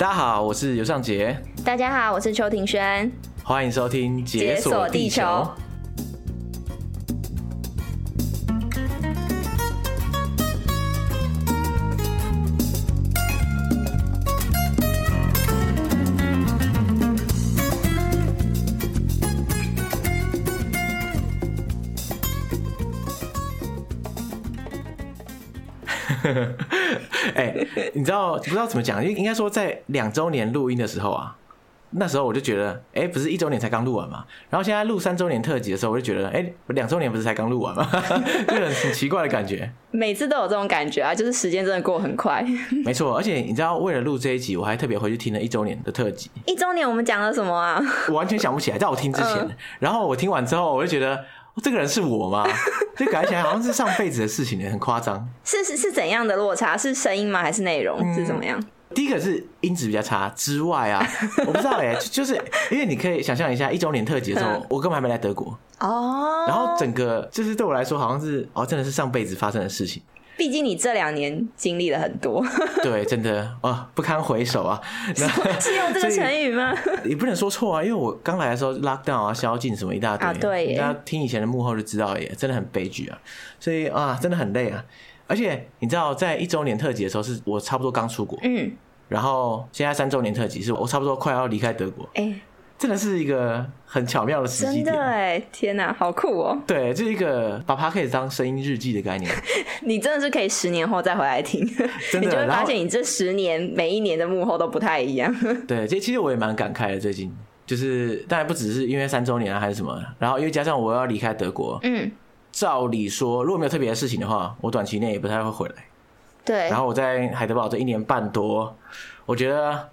大家好，我是尤尚杰。大家好，我是邱庭轩。欢迎收听《解锁地球》。哎、欸，你知道不知道怎么讲？应应该说，在两周年录音的时候啊，那时候我就觉得，哎、欸，不是一周年才刚录完嘛。然后现在录三周年特辑的时候，我就觉得，哎、欸，两周年不是才刚录完吗？就很很奇怪的感觉。每次都有这种感觉啊，就是时间真的过很快。没错，而且你知道，为了录这一集，我还特别回去听了一周年的特辑。一周年我们讲了什么啊？我完全想不起来，在我听之前。嗯、然后我听完之后，我就觉得。这个人是我吗？就 感觉起来好像是上辈子的事情呢，很夸张。是是是怎样的落差？是声音吗？还是内容？嗯、是怎么样？第一个是音质比较差之外啊，我不知道哎、欸，就是因为你可以想象一下，一周年特辑的时候，嗯、我根本还没来德国哦。然后整个就是对我来说，好像是哦，真的是上辈子发生的事情。毕竟你这两年经历了很多，对，真的哦，不堪回首啊。是用这个成语吗？也不能说错啊，因为我刚来的时候，lockdown 啊，宵禁什么一大堆啊，对，大家听以前的幕后就知道，耶，真的很悲剧啊。所以啊，真的很累啊。而且你知道，在一周年特辑的时候，是我差不多刚出国，嗯，然后现在三周年特辑是我差不多快要离开德国，哎、欸。真的是一个很巧妙的时机点，真的哎！天哪，好酷哦！对，这是一个把 Podcast 当声音日记的概念。你真的是可以十年后再回来听，你就会发现你这十年每一年的幕后都不太一样。对，这其实我也蛮感慨的。最近就是，当然不只是因为三周年啊，还是什么，然后因为加上我要离开德国，嗯，照理说如果没有特别的事情的话，我短期内也不太会回来。对，然后我在海德堡这一年半多，我觉得。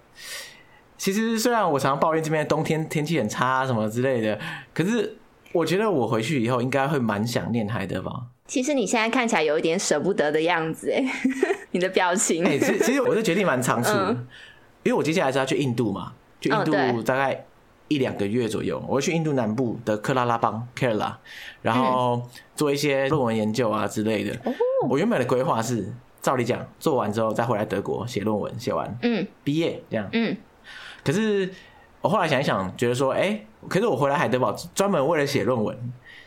其实虽然我常常抱怨这边冬天天气很差什么之类的，可是我觉得我回去以后应该会蛮想念海德堡。其实你现在看起来有一点舍不得的样子，哎，你的表情。哎，其实其实我是决定蛮仓促的，因为我接下来是要去印度嘛，去印度大概一两个月左右，我会去印度南部的克拉拉邦 （Kerala），然后做一些论文研究啊之类的。我原本的规划是，照理讲，做完之后再回来德国写论文，写完，嗯，毕业这样，嗯。可是我后来想一想，觉得说，哎、欸，可是我回来海德堡专门为了写论文。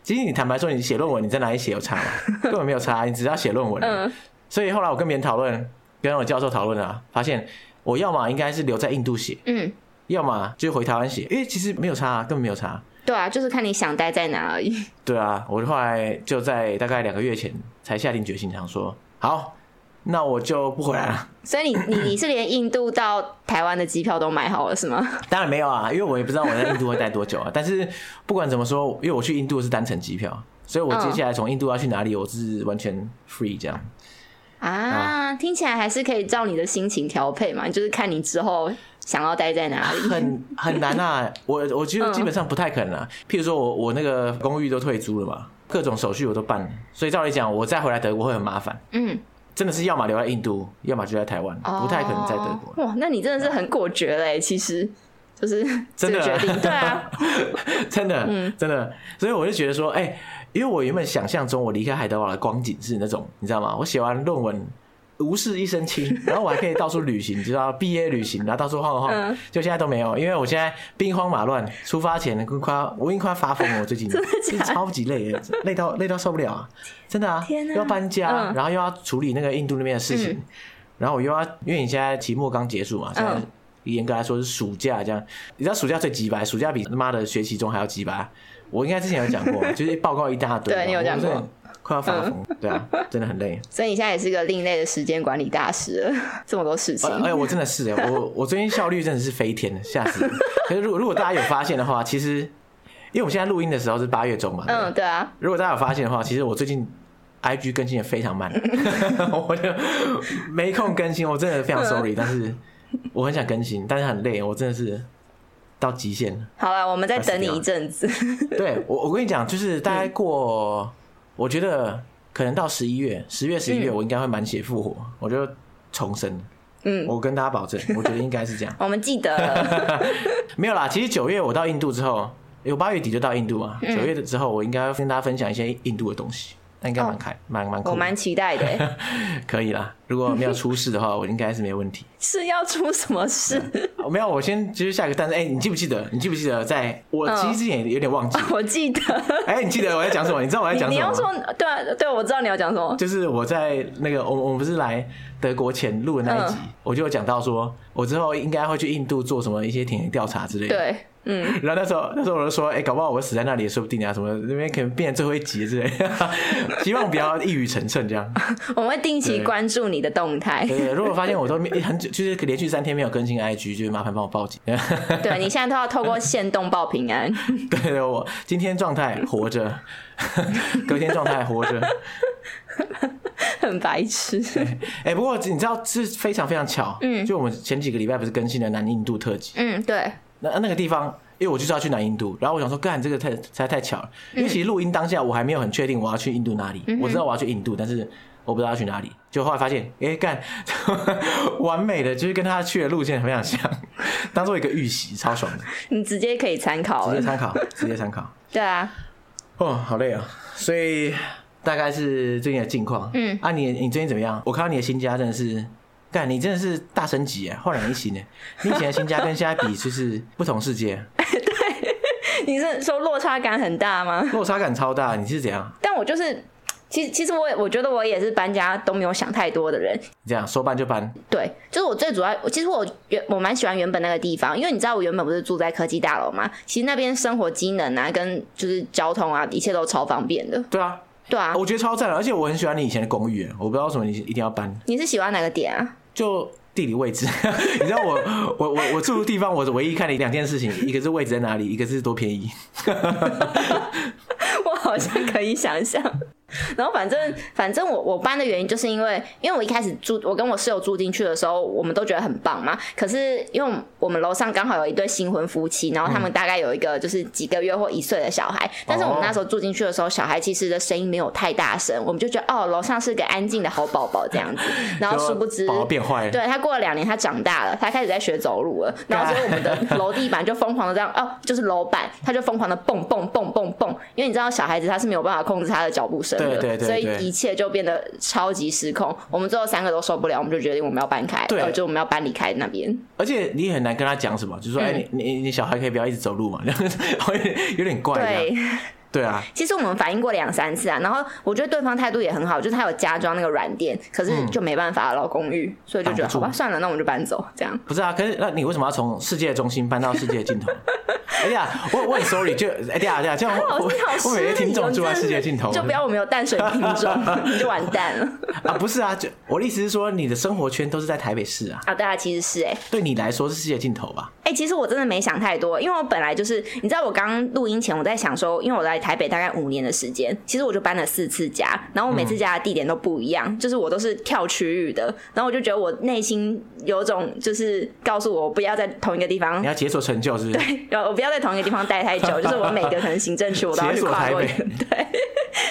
其实你坦白说，你写论文，你在哪里写有差吗？根本没有差，你只要写论文。嗯。所以后来我跟别人讨论，跟我教授讨论啊，发现我要么应该是留在印度写，嗯，要么就回台湾写，因为其实没有差，啊根本没有差。对啊，就是看你想待在哪而已。对啊，我后来就在大概两个月前才下定决心，想说好。那我就不回来了。所以你你你是连印度到台湾的机票都买好了是吗？当然没有啊，因为我也不知道我在印度会待多久啊。但是不管怎么说，因为我去印度是单程机票，所以我接下来从印度要去哪里，我是完全 free 这样。啊，啊听起来还是可以照你的心情调配嘛，就是看你之后想要待在哪里。很很难啊，我我觉得基本上不太可能啊。譬如说我我那个公寓都退租了嘛，各种手续我都办了，所以照理讲，我再回来德国会很麻烦。嗯。真的是要么留在印度，要么就在台湾，不太可能在德国。哇，那你真的是很果决嘞！其实就是真的决定，对啊，真的，嗯，真的。所以我就觉得说，哎，因为我原本想象中我离开海德堡的光景是那种，你知道吗？我写完论文。无事一身轻，然后我还可以到处旅行，你知道毕业旅行，然后到处晃晃，嗯、就现在都没有，因为我现在兵荒马乱，出发前快要我已经快要发疯了，我最近。真的超级累，累到累到受不了啊！真的啊，要搬家，嗯、然后又要处理那个印度那边的事情，嗯、然后我又要，因为你现在期末刚结束嘛，现在严格来说是暑假这样，你知道暑假最鸡白，暑假比他妈的学期中还要鸡白，我应该之前有讲过，就是报告一大堆，对你有讲过。快要发疯，嗯、对啊，真的很累。所以你现在也是个另类的时间管理大师了，这么多事情。哎，我真的是，我我最近效率真的是飞天了，吓死人。可是如果如果大家有发现的话，其实因为我们现在录音的时候是八月中嘛，嗯，对啊。如果大家有发现的话，其实我最近 IG 更新也非常慢，我就没空更新，我真的非常 sorry。但是我很想更新，但是很累，我真的是到极限了。好了，我们再等你一阵子。对，我我跟你讲，就是大概过。我觉得可能到十一月、十月、十一月，我应该会满血复活，嗯、我就重生。嗯，我跟大家保证，我觉得应该是这样。我们记得 没有啦。其实九月我到印度之后，有八月底就到印度嘛。九、嗯、月的之后，我应该要跟大家分享一些印度的东西。那应该蛮开，蛮蛮酷。我蛮期待的，可以啦。如果没有出事的话，我应该是没问题。是要出什么事？我 没有，我先继续下一个单子。哎，你记不记得？你记不记得？在我其实之前有点忘记。我记得。哎，你记得我在讲什么？你知道我在讲什么？你要说对啊，对，我知道你要讲什么。就是我在那个我我们不是来德国前录的那一集，我就有讲到说，我之后应该会去印度做什么一些田野调查之类的。对。嗯，然后那时候那时候我就说，哎、欸，搞不好我会死在那里也说不定啊，什么那边可能变成最后一集之类的，希望不要一语成谶这样。我们会定期关注你的动态。对，对，如果发现我都很久，就是连续三天没有更新 IG，就麻烦帮我报警。对，你现在都要透过限动报平安。对，我今天状态活着，隔天状态活着，很白痴。哎、欸，不过你知道是非常非常巧，嗯，就我们前几个礼拜不是更新了南印度特辑，嗯，对。那那个地方，因为我就是要去南印度，然后我想说，干这个太实在太巧了。因为其实录音当下我还没有很确定我要去印度哪里，嗯、我知道我要去印度，但是我不知道要去哪里。就后来发现，哎、欸，干 完美的，就是跟他去的路线非常像，当做一个预习，超爽的。你直接可以参考，直接参考，直接参考。对啊。哦，好累啊！所以大概是最近的近况。嗯。啊，你你最近怎么样？我看到你的新家真的是。干，你真的是大升级哎，焕然一新呢。你以前的新家跟现在比，就是不同世界。对，你是说落差感很大吗？落差感超大，你是怎样？但我就是，其实其实我也我觉得我也是搬家都没有想太多的人。你这样说搬就搬。对，就是我最主要，其实我原我蛮喜欢原本那个地方，因为你知道我原本不是住在科技大楼嘛？其实那边生活机能啊，跟就是交通啊，一切都超方便的。对啊，对啊，我觉得超赞，而且我很喜欢你以前的公寓，我不知道为什么你一定要搬。你是喜欢哪个点啊？就地理位置，你知道我我我我住的地方，我唯一看的两件事情，一个是位置在哪里，一个是多便宜。我好像可以想象。然后反正反正我我搬的原因就是因为因为我一开始住我跟我室友住进去的时候，我们都觉得很棒嘛。可是因为我们楼上刚好有一对新婚夫妻，然后他们大概有一个就是几个月或一岁的小孩。但是我们那时候住进去的时候，小孩其实的声音没有太大声，我们就觉得哦，楼上是个安静的好宝宝这样子。然后殊不知宝宝变坏了。对，他过了两年，他长大了，他开始在学走路了。然后所以我们的楼地板就疯狂的这样哦，就是楼板，他就疯狂的蹦蹦蹦蹦蹦，因为你知道小孩子他是没有办法控制他的脚步声的，对对对，所以。一切就变得超级失控，我们最后三个都受不了，我们就决定我们要搬开，对，就我们要搬离开那边。而且你也很难跟他讲什么，就说，哎、嗯，你你你小孩可以不要一直走路嘛，有点怪。对。对啊，其实我们反映过两三次啊，然后我觉得对方态度也很好，就是他有加装那个软垫，可是就没办法老公寓，所以就觉得好吧，算了，那我们就搬走这样。不是啊，可是那你为什么要从世界的中心搬到世界的尽头？哎呀，我我很 sorry，就哎呀呀，这样我我每个听众住在世界尽头，就不要我们有淡水听众，你就完蛋了 啊！不是啊，就我的意思是说，你的生活圈都是在台北市啊。啊，对啊，其实是哎，对你来说是世界尽头吧？哎，其实我真的没想太多，因为我本来就是，你知道，我刚录音前我在想说，因为我在台北大概五年。的时间，其实我就搬了四次家，然后我每次家的地点都不一样，嗯、就是我都是跳区域的，然后我就觉得我内心有种就是告诉我不要在同一个地方，你要解锁成就，是不是？对，我不要在同一个地方待太久，就是我每个可能行政区我都要去跨过。对，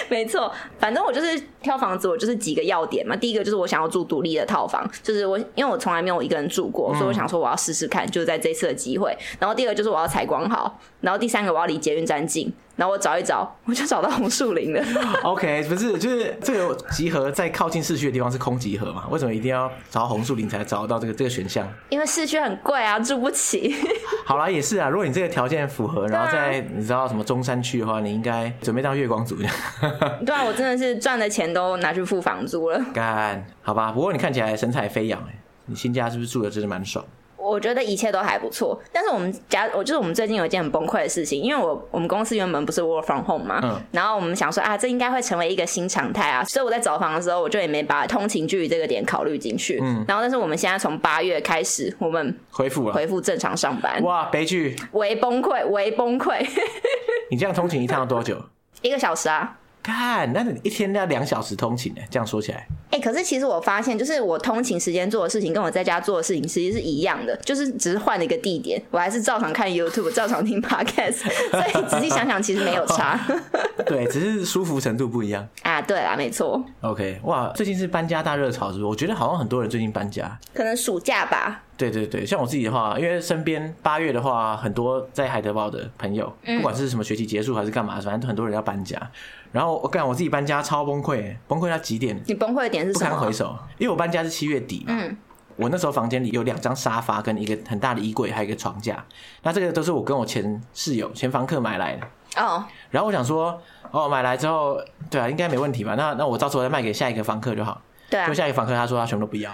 没错，反正我就是挑房子，我就是几个要点嘛。第一个就是我想要住独立的套房，就是我因为我从来没有一个人住过，所以我想说我要试试看，就是在这次的机会。然后第二个就是我要采光好，然后第三个我要离捷运站近。然后我找一找，我就找到红树林了。OK，不是，就是这个集合在靠近市区的地方是空集合嘛？为什么一定要找红树林才找到这个这个选项？因为市区很贵啊，住不起。好啦，也是啊。如果你这个条件符合，然后在你知道什么中山区的话，你应该准备当月光族。对啊，我真的是赚的钱都拿去付房租了。干，好吧。不过你看起来神采飞扬哎，你新家是不是住的真的蛮爽？我觉得一切都还不错，但是我们家，我就是我们最近有一件很崩溃的事情，因为我我们公司原本不是 work from home 嘛，嗯，然后我们想说啊，这应该会成为一个新常态啊，所以我在找房的时候，我就也没把通勤距离这个点考虑进去，嗯，然后但是我们现在从八月开始，我们恢复了，恢复正常上班，哇，悲剧，微崩溃，微崩溃，你这样通勤一趟要多久？一个小时啊，看，那你一天要两小时通勤呢？这样说起来。哎、欸，可是其实我发现，就是我通勤时间做的事情，跟我在家做的事情其实是一样的，就是只是换了一个地点，我还是照常看 YouTube，照常听 Podcast，所以仔细想想，其实没有差。对，只是舒服程度不一样 啊。对啊，没错。OK，哇，最近是搬家大热潮，是不是？我觉得好像很多人最近搬家，可能暑假吧。对对对，像我自己的话，因为身边八月的话，很多在海德堡的朋友，不管是什么学期结束还是干嘛，反正很多人要搬家。然后我干，我自己搬家超崩溃，崩溃到极点。你崩溃的点是什么？不堪回首，因为我搬家是七月底嘛。嗯。我那时候房间里有两张沙发跟一个很大的衣柜，还有一个床架。那这个都是我跟我前室友、前房客买来的。哦。然后我想说，哦，买来之后，对啊，应该没问题吧？那那我到时候再卖给下一个房客就好。对啊。就下一个房客他说他全部都不要，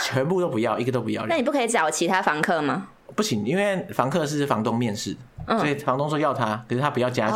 全部都不要，一个都不要。那你不可以找其他房客吗？不行，因为房客是房东面试。所以房东说要他，可是他不要家具，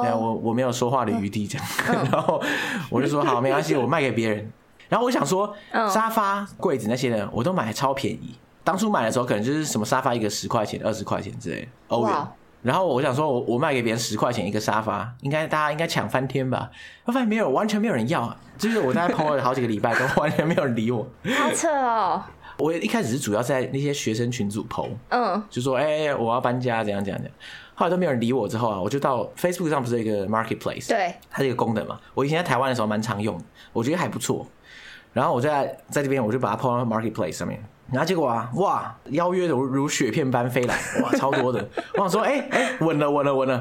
对啊，我我没有说话的余地这样，然后我就说好，没关系，我卖给别人。然后我想说，沙发、柜子那些的，我都买超便宜。当初买的时候，可能就是什么沙发一个十块钱、二十块钱之类的欧元。然后我想说，我我卖给别人十块钱一个沙发，应该大家应该抢翻天吧？我发现没有，完全没有人要。就是我大概 po 了好几个礼拜，都 完全没有人理我。好扯哦。我一开始是主要在那些学生群组 po，嗯，就说哎、欸，我要搬家，怎样怎样怎样。后来都没有人理我，之后啊，我就到 Facebook 上不是有一个 Marketplace，对，它是一个功能嘛。我以前在台湾的时候蛮常用，我觉得还不错。然后我在在这边，我就把它 po 到 Marketplace 上面。然后结果啊，哇，邀约如如雪片般飞来，哇，超多的。我想说，哎、欸、哎，稳、欸、了稳了稳了。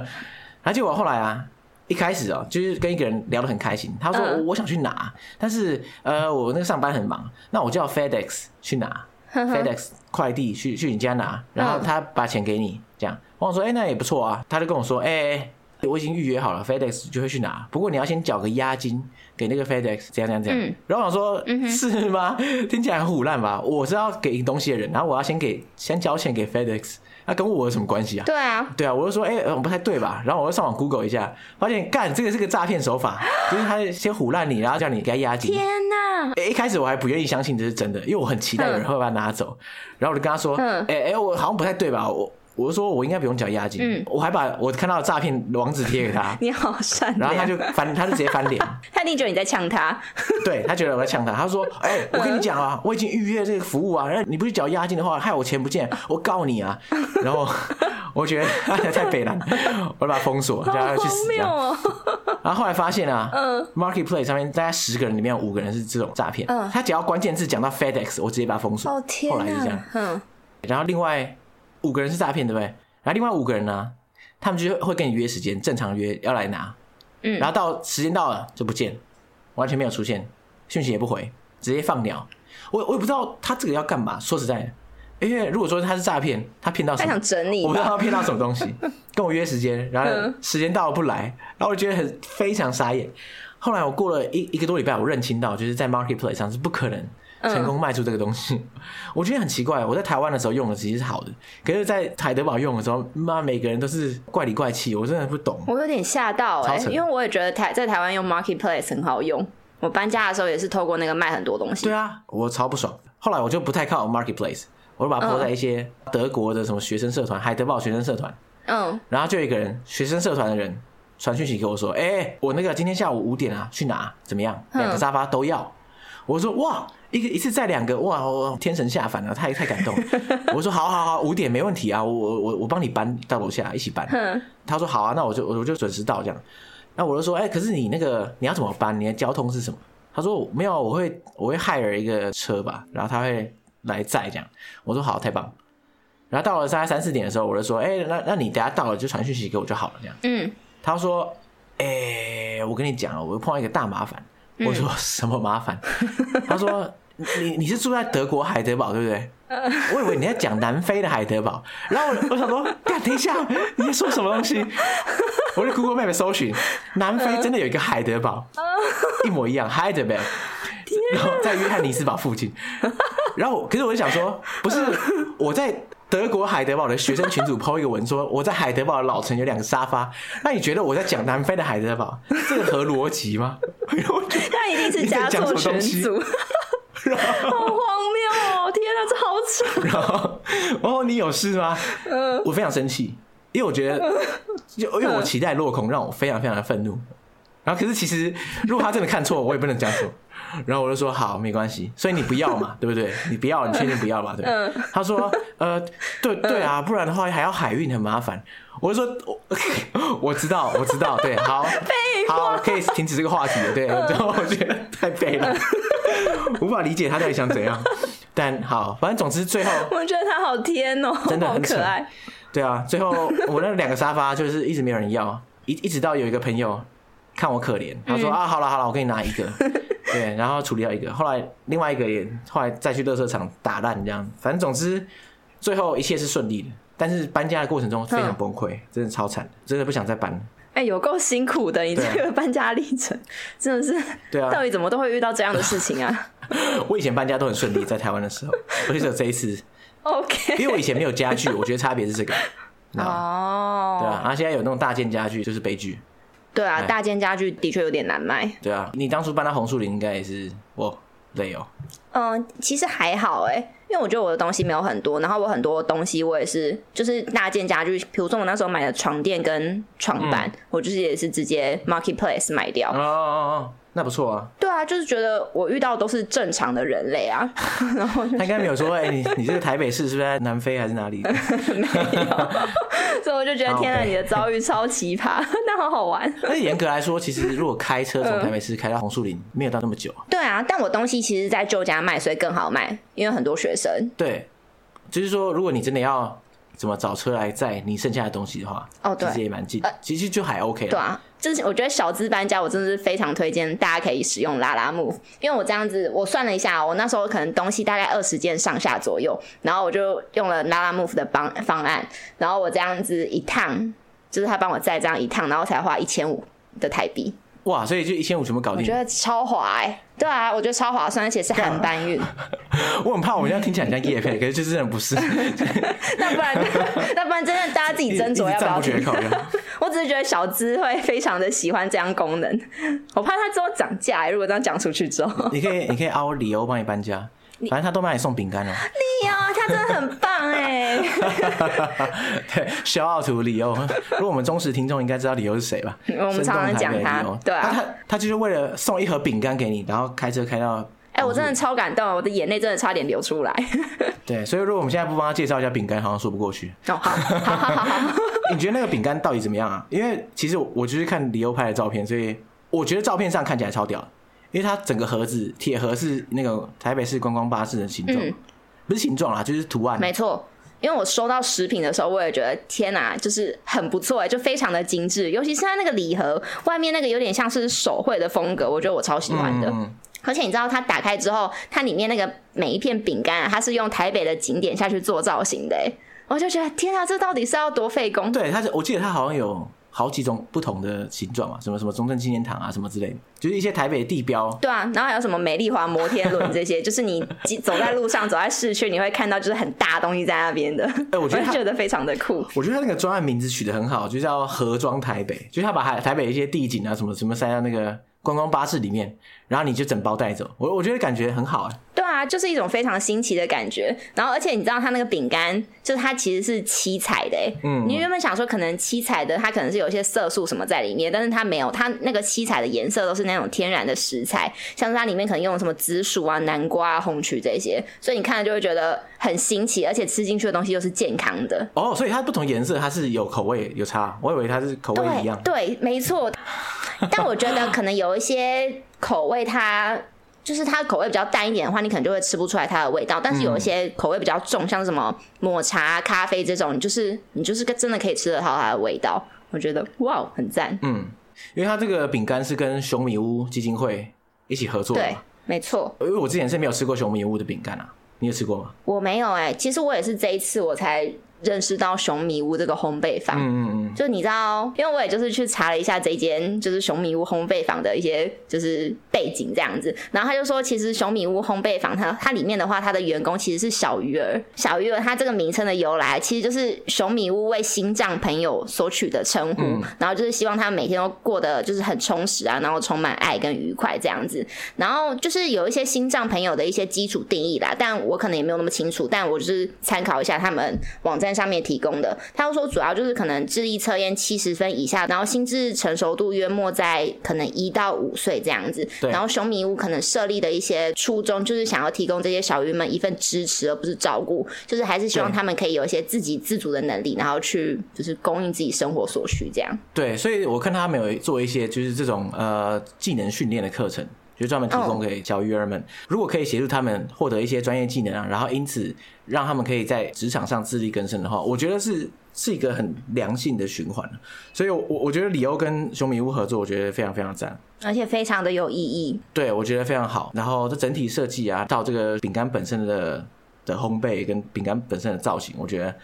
然后结果后来啊。一开始哦，就是跟一个人聊得很开心。他说：“我我想去拿，但是呃，我那个上班很忙，那我叫 FedEx 去拿，FedEx 快递去去你家拿，然后他把钱给你，这样。”我说：“哎，那也不错啊。”他就跟我说：“哎，我已经预约好了，FedEx 就会去拿，不过你要先缴个押金给那个 FedEx，这样这样这样。”然后我想说：“是吗？听起来很唬烂吧？我是要给东西的人，然后我要先给先交钱给 FedEx。”那、啊、跟我有什么关系啊？对啊，对啊，我就说，哎、欸，我不太对吧？然后我就上网 Google 一下，发现干这个是个诈骗手法，就是他先唬烂你，然后叫你给他押金。天哪！哎、欸，一开始我还不愿意相信这是真的，因为我很期待有人会把它拿走。然后我就跟他说，哎哎、我好像不太对吧？我。我就说，我应该不用缴押金。嗯，我还把我看到的诈骗网址贴给他。你好善良。然后他就翻，他就直接翻脸。他一定觉得你在呛他。对，他觉得我在呛他。他说：“哎、欸，我跟你讲啊，我已经预约这个服务啊，然后你不去缴押金的话，害我钱不见，我告你啊。”然后我觉得他太北了，我就把他封锁，叫他去死。哦、然后后来发现啊，嗯，Marketplace 上面大概十个人里面有五个人是这种诈骗。嗯，他只要关键字讲到 FedEx，我直接把他封锁。哦天，后来是这样。嗯，然后另外。五个人是诈骗，对不对？然后另外五个人呢，他们就会跟你约时间，正常约要来拿，嗯，然后到时间到了就不见，完全没有出现，讯息也不回，直接放鸟。我我也不知道他这个要干嘛。说实在的，因为如果说他是诈骗，他骗到什么？他想整你，我不知道他骗到什么东西，跟我约时间，然后时间到了不来，然后我觉得很非常傻眼。后来我过了一一个多礼拜，我认清到就是在 Marketplace 上是不可能。成功卖出这个东西，嗯、我觉得很奇怪。我在台湾的时候用的其实是好的，可是，在海德堡用的时候，妈，每个人都是怪里怪气，我真的不懂。我有点吓到哎、欸，因为我也觉得台在台湾用 Marketplace 很好用。我搬家的时候也是透过那个卖很多东西。对啊，我超不爽。后来我就不太靠 Marketplace，我就把它播在一些德国的什么学生社团，嗯、海德堡学生社团。嗯，然后就有一个人，学生社团的人传讯息给我说：“哎、欸，我那个今天下午五点啊去哪，怎么样？两个沙发都要。”我说：“哇。”一个一次载两个哇！我天神下凡了，太太感动。我说好好好，五点没问题啊，我我我帮你搬到楼下一起搬。他说好啊，那我就我就准时到这样。那我就说哎、欸，可是你那个你要怎么搬？你的交通是什么？他说没有，我会我会 hire 一个车吧，然后他会来载这样。我说好，太棒。然后到了大概三四点的时候，我就说哎、欸，那那你等下到了就传讯息给我就好了这样。嗯，他说哎、欸，我跟你讲，我碰到一个大麻烦。我说什么麻烦？他说。你你是住在德国海德堡对不对？我以为你在讲南非的海德堡，然后我我想说，干，等一下，你在说什么东西？我在 Google Map 搜寻，南非真的有一个海德堡，一模一样，海德堡，然后在约翰尼斯堡附近。然后，可是我就想说，不是我在德国海德堡的学生群组 po 一个文说，我在海德堡的老城有两个沙发，那你觉得我在讲南非的海德堡，这个合逻辑吗？那一定是加错群组。好荒谬哦！天哪，这好扯。然后，然后你有事吗？嗯，我非常生气，因为我觉得，就因为我期待落空，让我非常非常的愤怒。然后，可是其实，如果他真的看错，我也不能这样说。然后我就说好，没关系。所以你不要嘛，对不对？你不要，你确定不要嘛？对。嗯、他说 呃，对对啊，不然的话还要海运，很麻烦。我就说我我知道，我知道，对，好，好，可以停止这个话题了。对，然后我觉得太废了，无法理解他到底想怎样。但好，反正总之最后，我觉得他好天哦，真的很可爱。对啊，最后我那两个沙发就是一直没有人要，一一直到有一个朋友看我可怜，他说、嗯、啊，好了好了，我给你拿一个。对，然后处理掉一个，后来另外一个也后来再去垃圾场打烂这样，反正总之最后一切是顺利的，但是搬家的过程中非常崩溃，嗯、真的超惨，真的不想再搬。哎、欸，有够辛苦的，你这个搬家历程真的是，对啊，到底怎么都会遇到这样的事情啊？我以前搬家都很顺利，在台湾的时候，而且只有这一次，OK，因为我以前没有家具，我觉得差别是这个，哦，对啊，然后现在有那种大件家具就是悲剧。对啊，大件家具的确有点难卖。对啊，你当初搬到红树林应该也是我累哦。嗯，其实还好哎，因为我觉得我的东西没有很多，然后我很多东西我也是就是大件家具，比如说我那时候买的床垫跟床板，嗯、我就是也是直接 marketplace 买掉。哦哦哦。那不错啊，对啊，就是觉得我遇到都是正常的人类啊，然后、他应该没有说，哎、欸，你你这个台北市是不是在南非还是哪里？没有，所以我就觉得天啊，你的遭遇超奇葩，那好好玩。而且严格来说，其实如果开车从台北市开到红树林，没有到那么久。对啊，但我东西其实，在旧家卖，所以更好卖，因为很多学生。对，就是说，如果你真的要怎么找车来载你剩下的东西的话，哦，对，其实也蛮近，呃、其实就还 OK 了。对啊。就是我觉得小资搬家，我真的是非常推荐大家可以使用拉拉木因为我这样子我算了一下，我那时候可能东西大概二十件上下左右，然后我就用了拉拉木的方方案，然后我这样子一趟，就是他帮我载这样一趟，然后才花一千五的台币。哇，所以就一千五全部搞定？我觉得超划哎、欸，对啊，我觉得超划算，而且是含搬运。我很怕我们这样听起来很像夜配，可是就真的不是。那不然，那不然真的大家自己斟酌要不要听。我只是觉得小资会非常的喜欢这样功能，我怕他之后涨价、欸。如果这样讲出去之后，你可以，你可以凹理由帮你搬家。反正他都帮你送饼干了。你哦，他真的很棒哎。对，shout out to 理由。如果我们忠实听众应该知道理由是谁吧？我们常常讲他。对啊，他他就是为了送一盒饼干给你，然后开车开到。哎，我真的超感动，我的眼泪真的差点流出来。对，所以如果我们现在不帮他介绍一下饼干，好像说不过去。哦，好，好好好好。你觉得那个饼干到底怎么样啊？因为其实我就是看李欧拍的照片，所以我觉得照片上看起来超屌。因为它整个盒子铁盒是那个台北市观光巴士的形状，嗯、不是形状啦，就是图案。没错，因为我收到食品的时候，我也觉得天哪、啊，就是很不错哎，就非常的精致，尤其是它那个礼盒外面那个有点像是手绘的风格，我觉得我超喜欢的。嗯、而且你知道它打开之后，它里面那个每一片饼干啊，它是用台北的景点下去做造型的哎，我就觉得天啊，这到底是要多费工？对，它是我记得它好像有。好几种不同的形状嘛，什么什么中正纪念堂啊，什么之类的，就是一些台北的地标。对啊，然后还有什么美丽华摩天轮这些，就是你走在路上，走在市区，你会看到就是很大东西在那边的。哎、欸，我觉得觉得非常的酷。我觉得他那个专案名字取得很好，就叫盒装台北，就是他把台台北一些地景啊什么什么塞到那个观光巴士里面，然后你就整包带走。我我觉得感觉很好啊。对啊，就是一种非常新奇的感觉。然后，而且你知道，它那个饼干，就是它其实是七彩的。嗯，你原本想说可能七彩的，它可能是有一些色素什么在里面，但是它没有，它那个七彩的颜色都是那种天然的食材，像是它里面可能用了什么紫薯啊、南瓜啊、红曲这些，所以你看了就会觉得很新奇，而且吃进去的东西又是健康的。哦，所以它不同颜色它是有口味有差，我以为它是口味一样。对，对，没错。但我觉得可能有一些口味它。就是它口味比较淡一点的话，你可能就会吃不出来它的味道。但是有一些口味比较重，像什么抹茶、咖啡这种，就是你就是真的可以吃得到它的味道。我觉得哇，很赞。嗯，因为它这个饼干是跟熊米屋基金会一起合作的。对，没错。因为我之前是没有吃过熊米屋的饼干啊，你有吃过吗？我没有哎、欸，其实我也是这一次我才。认识到熊米屋这个烘焙坊，嗯嗯嗯。就你知道，因为我也就是去查了一下这间就是熊米屋烘焙坊的一些就是背景这样子，然后他就说，其实熊米屋烘焙坊它它里面的话，它的员工其实是小鱼儿，小鱼儿它这个名称的由来，其实就是熊米屋为心脏朋友所取的称呼，嗯、然后就是希望他们每天都过得就是很充实啊，然后充满爱跟愉快这样子，然后就是有一些心脏朋友的一些基础定义啦，但我可能也没有那么清楚，但我就是参考一下他们网站。上面提供的。他又说，主要就是可能智力测验七十分以下，然后心智成熟度约莫在可能一到五岁这样子。然后熊迷屋可能设立的一些初衷，就是想要提供这些小鱼们一份支持，而不是照顾，就是还是希望他们可以有一些自给自足的能力，然后去就是供应自己生活所需这样。对，所以我看他们有做一些就是这种呃技能训练的课程。就专门提供给小鱼儿们，如果可以协助他们获得一些专业技能啊，然后因此让他们可以在职场上自力更生的话，我觉得是是一个很良性的循环。所以我，我我觉得李欧跟熊米屋合作，我觉得非常非常赞，而且非常的有意义。对，我觉得非常好。然后这整体设计啊，到这个饼干本身的的烘焙跟饼干本身的造型，我觉得。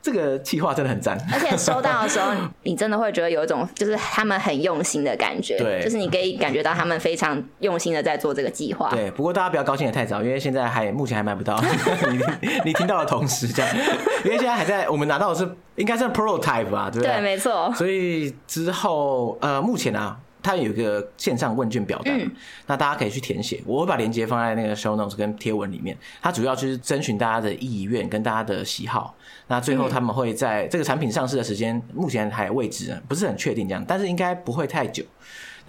这个计划真的很赞，而且收到的时候，你真的会觉得有一种就是他们很用心的感觉，对，就是你可以感觉到他们非常用心的在做这个计划。对，不过大家不要高兴的太早，因为现在还目前还买不到。你你听到的同时这样，因为现在还在我们拿到的是应该是 prototype 吧，对不对？对，没错。所以之后呃，目前啊。它有一个线上问卷表单，嗯，那大家可以去填写。我会把链接放在那个 show notes 跟贴文里面。它主要就是征询大家的意愿跟大家的喜好。那最后他们会在这个产品上市的时间，目前还未知，不是很确定这样，但是应该不会太久。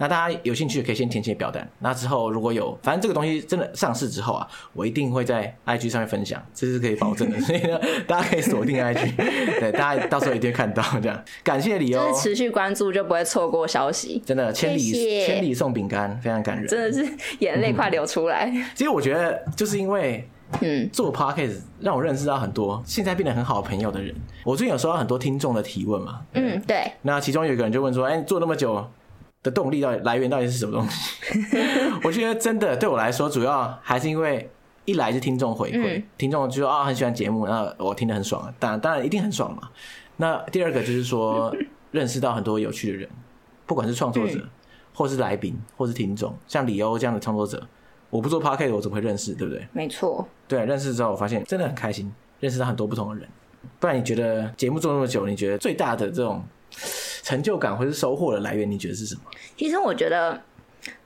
那大家有兴趣可以先填写表单，那之后如果有，反正这个东西真的上市之后啊，我一定会在 IG 上面分享，这是可以保证的。所以呢，大家可以锁定 IG，对，大家到时候一定会看到这样。感谢你哦，就是持续关注就不会错过消息。真的，千里千里送饼干，非常感人，真的是眼泪快流出来。嗯。其实我觉得就是因为嗯做 Podcast 让我认识到很多现在变得很好的朋友的人。我最近有收到很多听众的提问嘛，嗯，对。那其中有一个人就问说：“哎，你做那么久？”的动力到底来源到底是什么东西？我觉得真的对我来说，主要还是因为一来是听众回馈，嗯、听众就说啊、哦、很喜欢节目，那我听得很爽，当然当然一定很爽嘛。那第二个就是说认识到很多有趣的人，不管是创作者，嗯、或是来宾，或是听众，像李欧这样的创作者，我不做 Podcast 我怎么会认识？对不对？没错。对，认识之后我发现真的很开心，认识到很多不同的人。不然你觉得节目做那么久，你觉得最大的这种？成就感或是收获的来源，你觉得是什么？其实我觉得，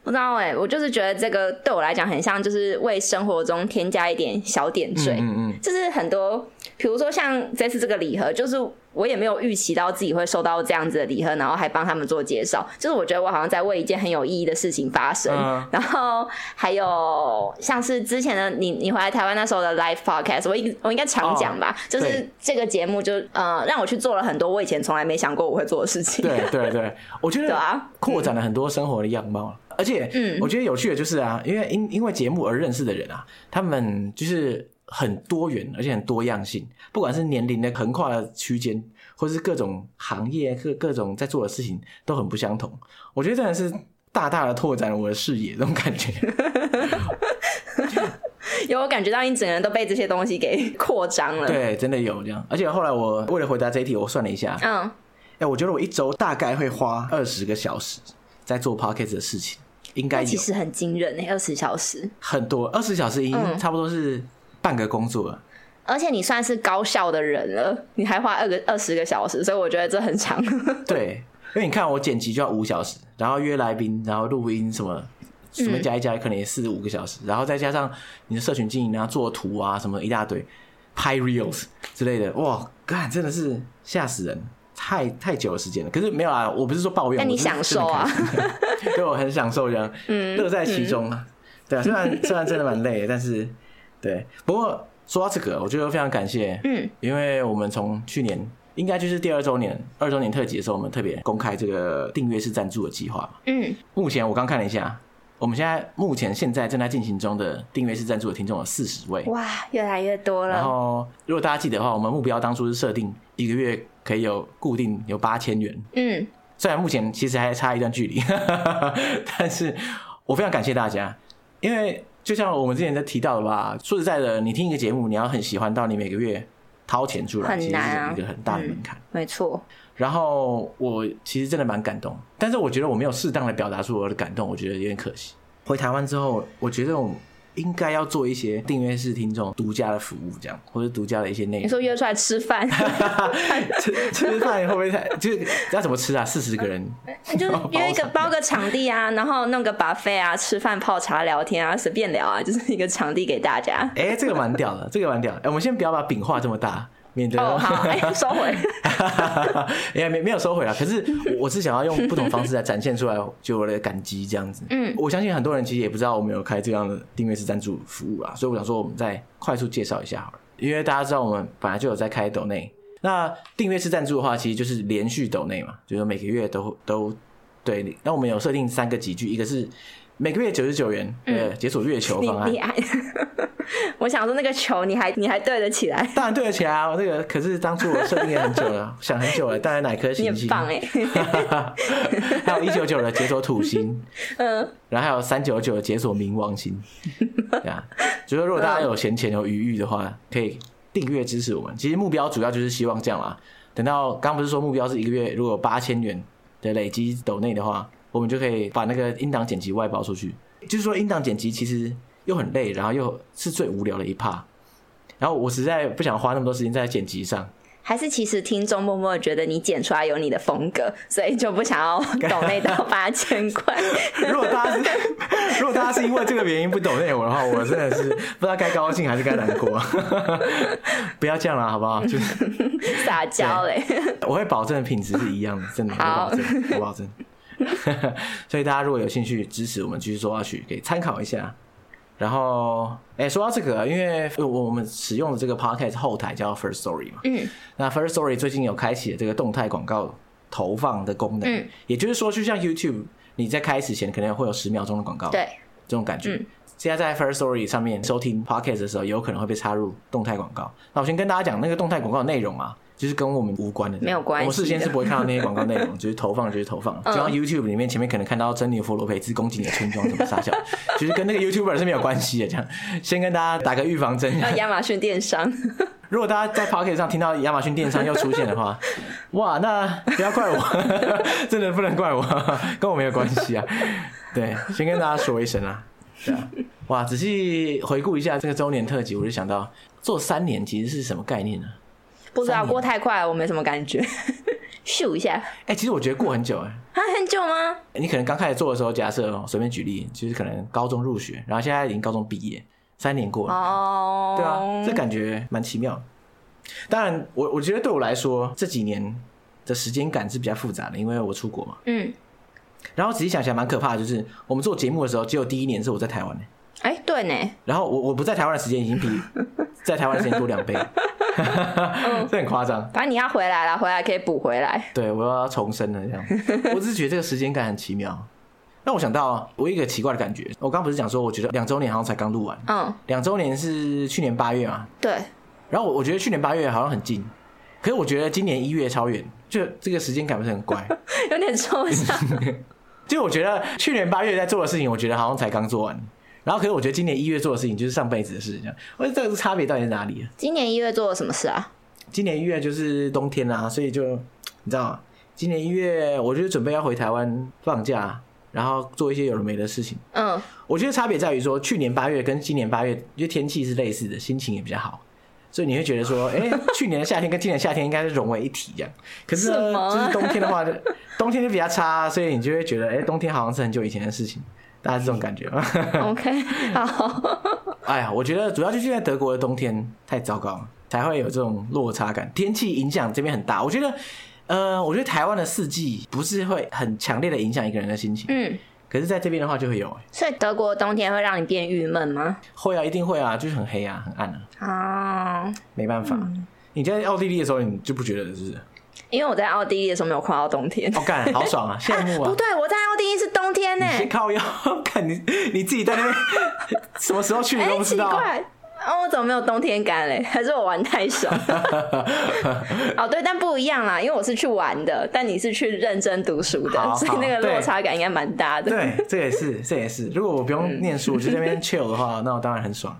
不知道哎、欸，我就是觉得这个对我来讲很像，就是为生活中添加一点小点缀。嗯嗯，就是很多，比如说像这次这个礼盒，就是。我也没有预期到自己会收到这样子的礼盒，然后还帮他们做介绍，就是我觉得我好像在为一件很有意义的事情发生。嗯、然后还有像是之前的你，你回来台湾那时候的 live podcast，我应我应该常讲吧，哦、就是这个节目就呃让我去做了很多我以前从来没想过我会做的事情。对对对，我觉得啊扩展了很多生活的样貌，嗯、而且嗯，我觉得有趣的就是啊，因为因因为节目而认识的人啊，他们就是。很多元，而且很多样性，不管是年龄的横跨的区间，或是各种行业、各各种在做的事情，都很不相同。我觉得真的是大大的拓展了我的视野，这种感觉。有我感觉到你整个人都被这些东西给扩张了。对，真的有这样。而且后来我为了回答这一题，我算了一下，嗯，哎、欸，我觉得我一周大概会花二十个小时在做 podcast 的事情，应该其实很惊人诶，二十小时很多，二十小时已经差不多是。半个工作了，而且你算是高效的人了，你还花二个二十个小时，所以我觉得这很长。对，因为你看我剪辑就要五小时，然后约来宾，然后录音什么，什么加一加可能也四五个小时，嗯、然后再加上你的社群经营啊、做图啊什么一大堆，拍 reels 之类的，哇，干真的是吓死人，太太久的时间了。可是没有啊，我不是说抱怨，但你享受啊，对，我很享受这样，嗯，乐在其中啊。嗯、对啊，虽然虽然真的蛮累的，但是。对，不过说到这个，我觉得非常感谢，嗯，因为我们从去年应该就是第二周年、二周年特辑的时候，我们特别公开这个订阅式赞助的计划，嗯，目前我刚看了一下，我们现在目前现在正在进行中的订阅式赞助的听众有四十位，哇，越来越多了。然后如果大家记得的话，我们目标当初是设定一个月可以有固定有八千元，嗯，虽然目前其实还差一段距离，但是我非常感谢大家，因为。就像我们之前在提到的吧，说实在的，你听一个节目，你要很喜欢到你每个月掏钱出来，很难啊，其实是一个很大的门槛。嗯，没错。然后我其实真的蛮感动，但是我觉得我没有适当的表达出我的感动，我觉得有点可惜。回台湾之后，我觉得我。应该要做一些订阅式听众独家的服务，这样或者独家的一些内容。你说约出来吃饭，吃吃饭会不会太？就是要怎么吃啊？四十个人，就 约一个包个场地啊，然后弄个 buffet 啊，吃饭泡茶聊天啊，随便聊啊，就是一个场地给大家。哎、欸，这个蛮屌的，这个蛮屌的。哎、欸，我们先不要把饼画这么大，免得哦好，哎，收回，也没没有收回啦。可是我是想要用不同方式来展现出来，就我的感激这样子。嗯，我相信很多人其实也不知道我们有开这样的订阅式赞助服务啊，所以我想说，我们再快速介绍一下好了。因为大家知道我们本来就有在开抖内，那订阅式赞助的话，其实就是连续抖内嘛，就是每个月都都对。那我们有设定三个集聚，一个是每个月九十九元的解锁月球方案。嗯、我想说那个球你还你还对得起来？当然对得起来啊！这个可是当初我设定也很久了，想很久了，当然哪颗行星？棒哎！还有一九九的解锁土星，嗯，然后还有三九九的解锁冥王星，对啊。就说如果大家有闲钱有余裕的话，可以订阅支持我们。其实目标主要就是希望这样啦。等到刚不是说目标是一个月如果八千元的累积抖内的话，我们就可以把那个音档剪辑外包出去。就是说音档剪辑其实又很累，然后又是最无聊的一 part。然后我实在不想花那么多时间在剪辑上。还是其实听众默默觉得你剪出来有你的风格，所以就不想要 抖那到八千块。如果大家是 如果大家是因为这个原因不抖那我的话，我真的是不知道该高兴还是该难过。不要这样了，好不好？就是撒娇嘞。我会保证品质是一样的，真的，我保证，我保证。所以大家如果有兴趣支持我们继续做下去，可以参考一下。然后，哎，说到这个，因为我们使用的这个 podcast 后台叫 First Story 嘛，嗯，那 First Story 最近有开启了这个动态广告投放的功能，嗯，也就是说，就像 YouTube，你在开始前可能会有十秒钟的广告，对，这种感觉。嗯，现在在 First Story 上面收听 podcast 的时候，有可能会被插入动态广告。那我先跟大家讲那个动态广告的内容啊。就是跟我们无关的，没有关系。我们事先是不会看到那些广告内容，就是投放就是投放。就像 YouTube 里面前面可能看到珍妮佛罗培兹攻击你的村庄怎么杀小，其实跟那个 YouTuber 是没有关系的。这样，先跟大家打个预防针。亚马逊电商，如果大家在 Pocket 上听到亚马逊电商又出现的话，哇，那不要怪我，真的不能怪我，跟我没有关系啊。对，先跟大家说一声啊。对啊，哇，仔细回顾一下这个周年特辑，我就想到做三年其实是什么概念呢？不知道过太快了，我没什么感觉。咻一下，哎、欸，其实我觉得过很久哎、欸。啊，很久吗？你可能刚开始做的时候，假设随便举例，就是可能高中入学，然后现在已经高中毕业，三年过了。哦。对啊，这感觉蛮奇妙。当然，我我觉得对我来说，这几年的时间感是比较复杂的，因为我出国嘛。嗯。然后仔细想想，蛮可怕的，就是我们做节目的时候，只有第一年是我在台湾的。哎、欸，对呢。然后我我不在台湾的时间已经比在台湾的时间多两倍。嗯、这很夸张，反正你要回来了，回来可以补回来。对，我要重生了，这样。我只是觉得这个时间感很奇妙。那我想到，我有一个奇怪的感觉。我刚刚不是讲说，我觉得两周年好像才刚录完。嗯。两周年是去年八月嘛？对。然后我我觉得去年八月好像很近，可是我觉得今年一月超远，就这个时间感不是很怪，有点抽象。就我觉得去年八月在做的事情，我觉得好像才刚做完。然后，可是我觉得今年一月做的事情就是上辈子的事情。我觉得这个差别到底在哪里？今年一月做了什么事啊？今年一月就是冬天啊，所以就你知道吗？今年一月，我就准备要回台湾放假，然后做一些有的没的事情。嗯，我觉得差别在于说，去年八月跟今年八月，因为天气是类似的，心情也比较好，所以你会觉得说，哎，去年的夏天跟今年的夏天应该是融为一体这样。可是呢，就是冬天的话，冬天就比较差，所以你就会觉得，哎，冬天好像是很久以前的事情。大家是这种感觉吗？OK，好。哎呀，我觉得主要就是在德国的冬天太糟糕了，才会有这种落差感。天气影响这边很大。我觉得，呃，我觉得台湾的四季不是会很强烈的影响一个人的心情。嗯。可是在这边的话就会有。所以德国的冬天会让你变郁闷吗？会啊，一定会啊，就是很黑啊，很暗啊。啊。没办法。嗯。你在奥地利的时候，你就不觉得是？因为我在奥地利的时候没有跨到冬天，哦，干，好爽啊，羡慕啊！不对，我在奥地利是冬天呢。你靠腰，看你你自己在那边 什么时候去你都不知道。奇怪，哦，我怎么没有冬天感嘞？还是我玩太爽？哦，对，但不一样啦，因为我是去玩的，但你是去认真读书的，所以那个落差感应该蛮大的。对，这也是，这也是。如果我不用念书，我就在那边 chill 的话，那我当然很爽。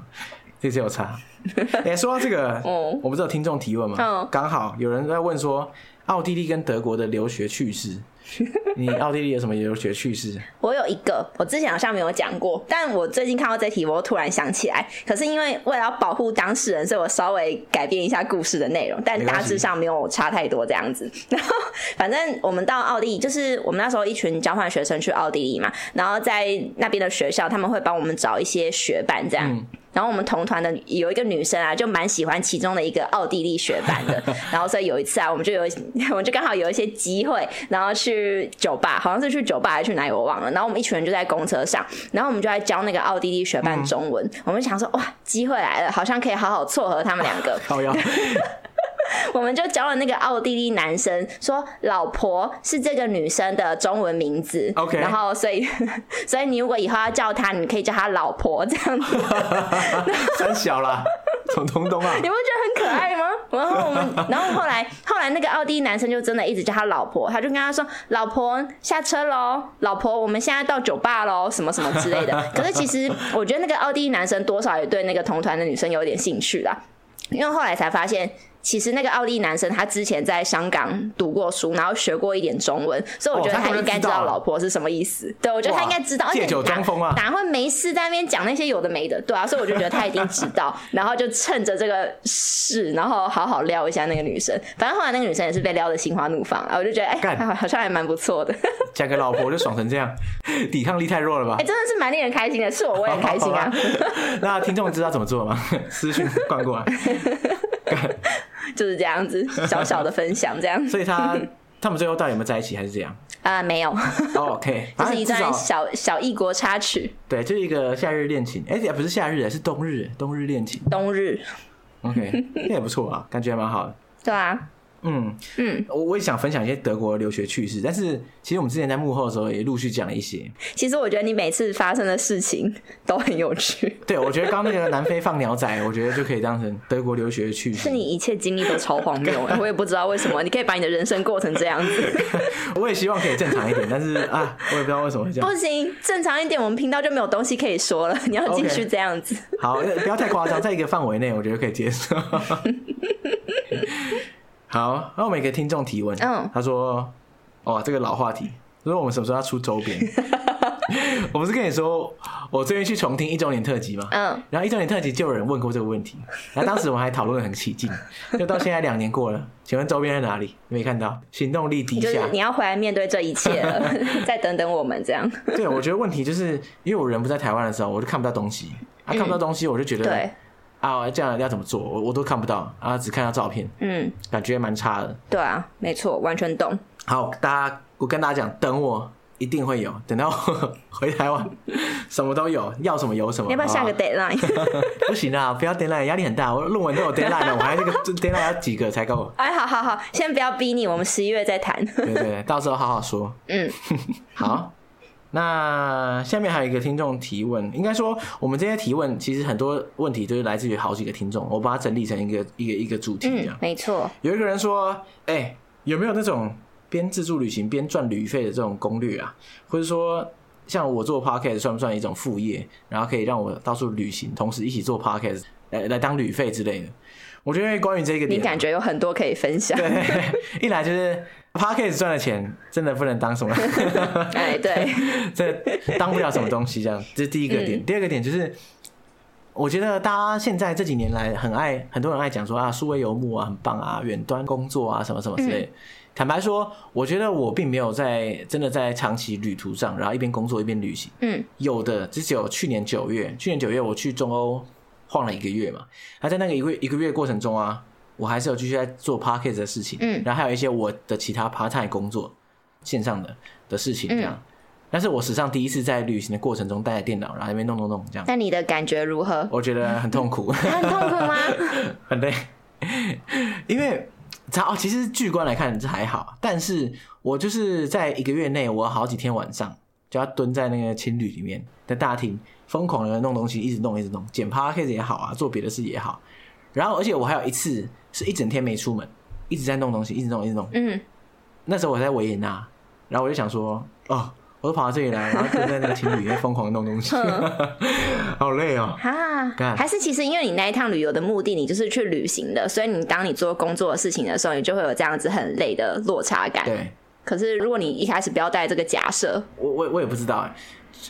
这是有差。哎，说到这个，我不知道听众提问嘛，刚好有人在问说。奥地利跟德国的留学趣事，你奥地利有什么留学趣事？我有一个，我之前好像没有讲过，但我最近看到这题，我突然想起来。可是因为为了要保护当事人，所以我稍微改变一下故事的内容，但大致上没有差太多这样子。然后反正我们到奥地利，就是我们那时候一群交换学生去奥地利嘛，然后在那边的学校，他们会帮我们找一些学伴这样。嗯然后我们同团的有一个女生啊，就蛮喜欢其中的一个奥地利学班的。然后所以有一次啊，我们就有 我们就刚好有一些机会，然后去酒吧，好像是去酒吧还是去哪里我忘了。然后我们一群人就在公车上，然后我们就在教那个奥地利学班中文。嗯、我们想说哇，机会来了，好像可以好好撮合他们两个。我们就教了那个奥地利男生说，老婆是这个女生的中文名字。OK，然后所以 所以你如果以后要叫她，你可以叫她老婆这样子。三小啦，从东东啊，你不觉得很可爱吗？然后我们，然后后来后来那个奥地利男生就真的一直叫他老婆，他就跟他说：“老婆下车喽，老婆我们现在到酒吧喽，什么什么之类的。”可是其实我觉得那个奥地利男生多少也对那个同团的女生有点兴趣啦，因为后来才发现。其实那个奥利男生他之前在香港读过书，然后学过一点中文，所以我觉得他应该知道老婆是什么意思。哦、对，我觉得他应该知道。借酒装疯啊！哪会没事在那边讲那些有的没的？对啊，所以我就觉得他一定知道，然后就趁着这个事，然后好好撩一下那个女生。反正后来那个女生也是被撩的心花怒放，我就觉得哎，干好像还蛮不错的。嫁个老婆就爽成这样，抵抗力太弱了吧？哎，真的是蛮令人开心的，是我我也很开心啊。那听众知道怎么做吗？私信灌过来。就是这样子，小小的分享这样。所以他他们最后到底有没有在一起，还是这样？啊，没有。Oh, OK，这是一段小小异国插曲。对，就是一个夏日恋情。哎、欸，也不是夏日，是冬日，冬日恋情。冬日。OK，那也不错啊，感觉还蛮好的。对啊。嗯嗯，我我也想分享一些德国留学趣事，但是其实我们之前在幕后的时候也陆续讲了一些。其实我觉得你每次发生的事情都很有趣。对，我觉得刚那个南非放鸟仔，我觉得就可以当成德国留学的趣事。是你一切经历都超荒谬，我也不知道为什么，你可以把你的人生过成这样子。我也希望可以正常一点，但是啊，我也不知道为什么会这样。不行，正常一点，我们频道就没有东西可以说了。你要继续这样子。Okay. 好，不要太夸张，在一个范围内，我觉得可以接受。好，那我们给听众提问。嗯，他说：“哦，这个老话题，说我们什么时候要出周边？我不是跟你说，我最近去重听一周年特辑吗？嗯，然后一周年特辑就有人问过这个问题，然后当时我们还讨论的很起劲，就到现在两年过了，请问周边在哪里？没看到，行动力低下。就是你要回来面对这一切了，再等等我们这样。对，我觉得问题就是因为我人不在台湾的时候，我就看不到东西，啊，看不到东西，我就觉得、嗯、对。”啊，这样要怎么做？我我都看不到啊，只看到照片，嗯，感觉蛮差的。对啊，没错，完全懂。好，大家，我跟大家讲，等我一定会有，等到 回台湾，什么都有，要什么有什么。要不要下个 deadline？不行啊，不要 deadline，压力很大。我论文都有 deadline 了，我还那个 deadline 要几个才够？哎，好好好，先不要逼你，我们十一月再谈。对，对对，到时候好好说。嗯，好。那下面还有一个听众提问，应该说我们这些提问其实很多问题都是来自于好几个听众，我把它整理成一个一个一个主题这样。嗯，没错。有一个人说：“哎、欸，有没有那种边自助旅行边赚旅费的这种攻略啊？或者说，像我做 podcast 算不算一种副业？然后可以让我到处旅行，同时一起做 podcast 来来当旅费之类的？我觉得关于这个点，你感觉有很多可以分享。对，一来就是。” Podcast 赚的钱真的不能当什么？哎，对，这当不了什么东西。这样，这是第一个点。嗯、第二个点就是，我觉得大家现在这几年来很爱，很多人爱讲说啊，数位游牧啊，很棒啊，远端工作啊，什么什么之类。嗯、坦白说，我觉得我并没有在真的在长期旅途上，然后一边工作一边旅行。嗯，有的只有去年九月，去年九月我去中欧晃了一个月嘛。那在那个一个月一个月过程中啊。我还是有继续在做 podcast 的事情，嗯，然后还有一些我的其他 part time 工作，线上的的事情这样。嗯、但是我史上第一次在旅行的过程中带着电脑，然后那边弄弄弄这样。那你的感觉如何？我觉得很痛苦。很痛苦吗？很累，因为哦，其实巨观来看这还好，但是我就是在一个月内，我好几天晚上就要蹲在那个青旅里面的大厅，疯狂的弄东西，一直弄一直弄，剪 podcast 也好啊，做别的事也好。然后，而且我还有一次。是一整天没出门，一直在弄东西，一直弄，一直弄。嗯，那时候我在维也纳，然后我就想说，哦，我都跑到这里来，然后就在那个情侣里面疯狂弄东西，好累哦。哈，还是其实因为你那一趟旅游的目的，你就是去旅行的，所以你当你做工作的事情的时候，你就会有这样子很累的落差感。对。可是如果你一开始不要带这个假设，我我我也不知道哎。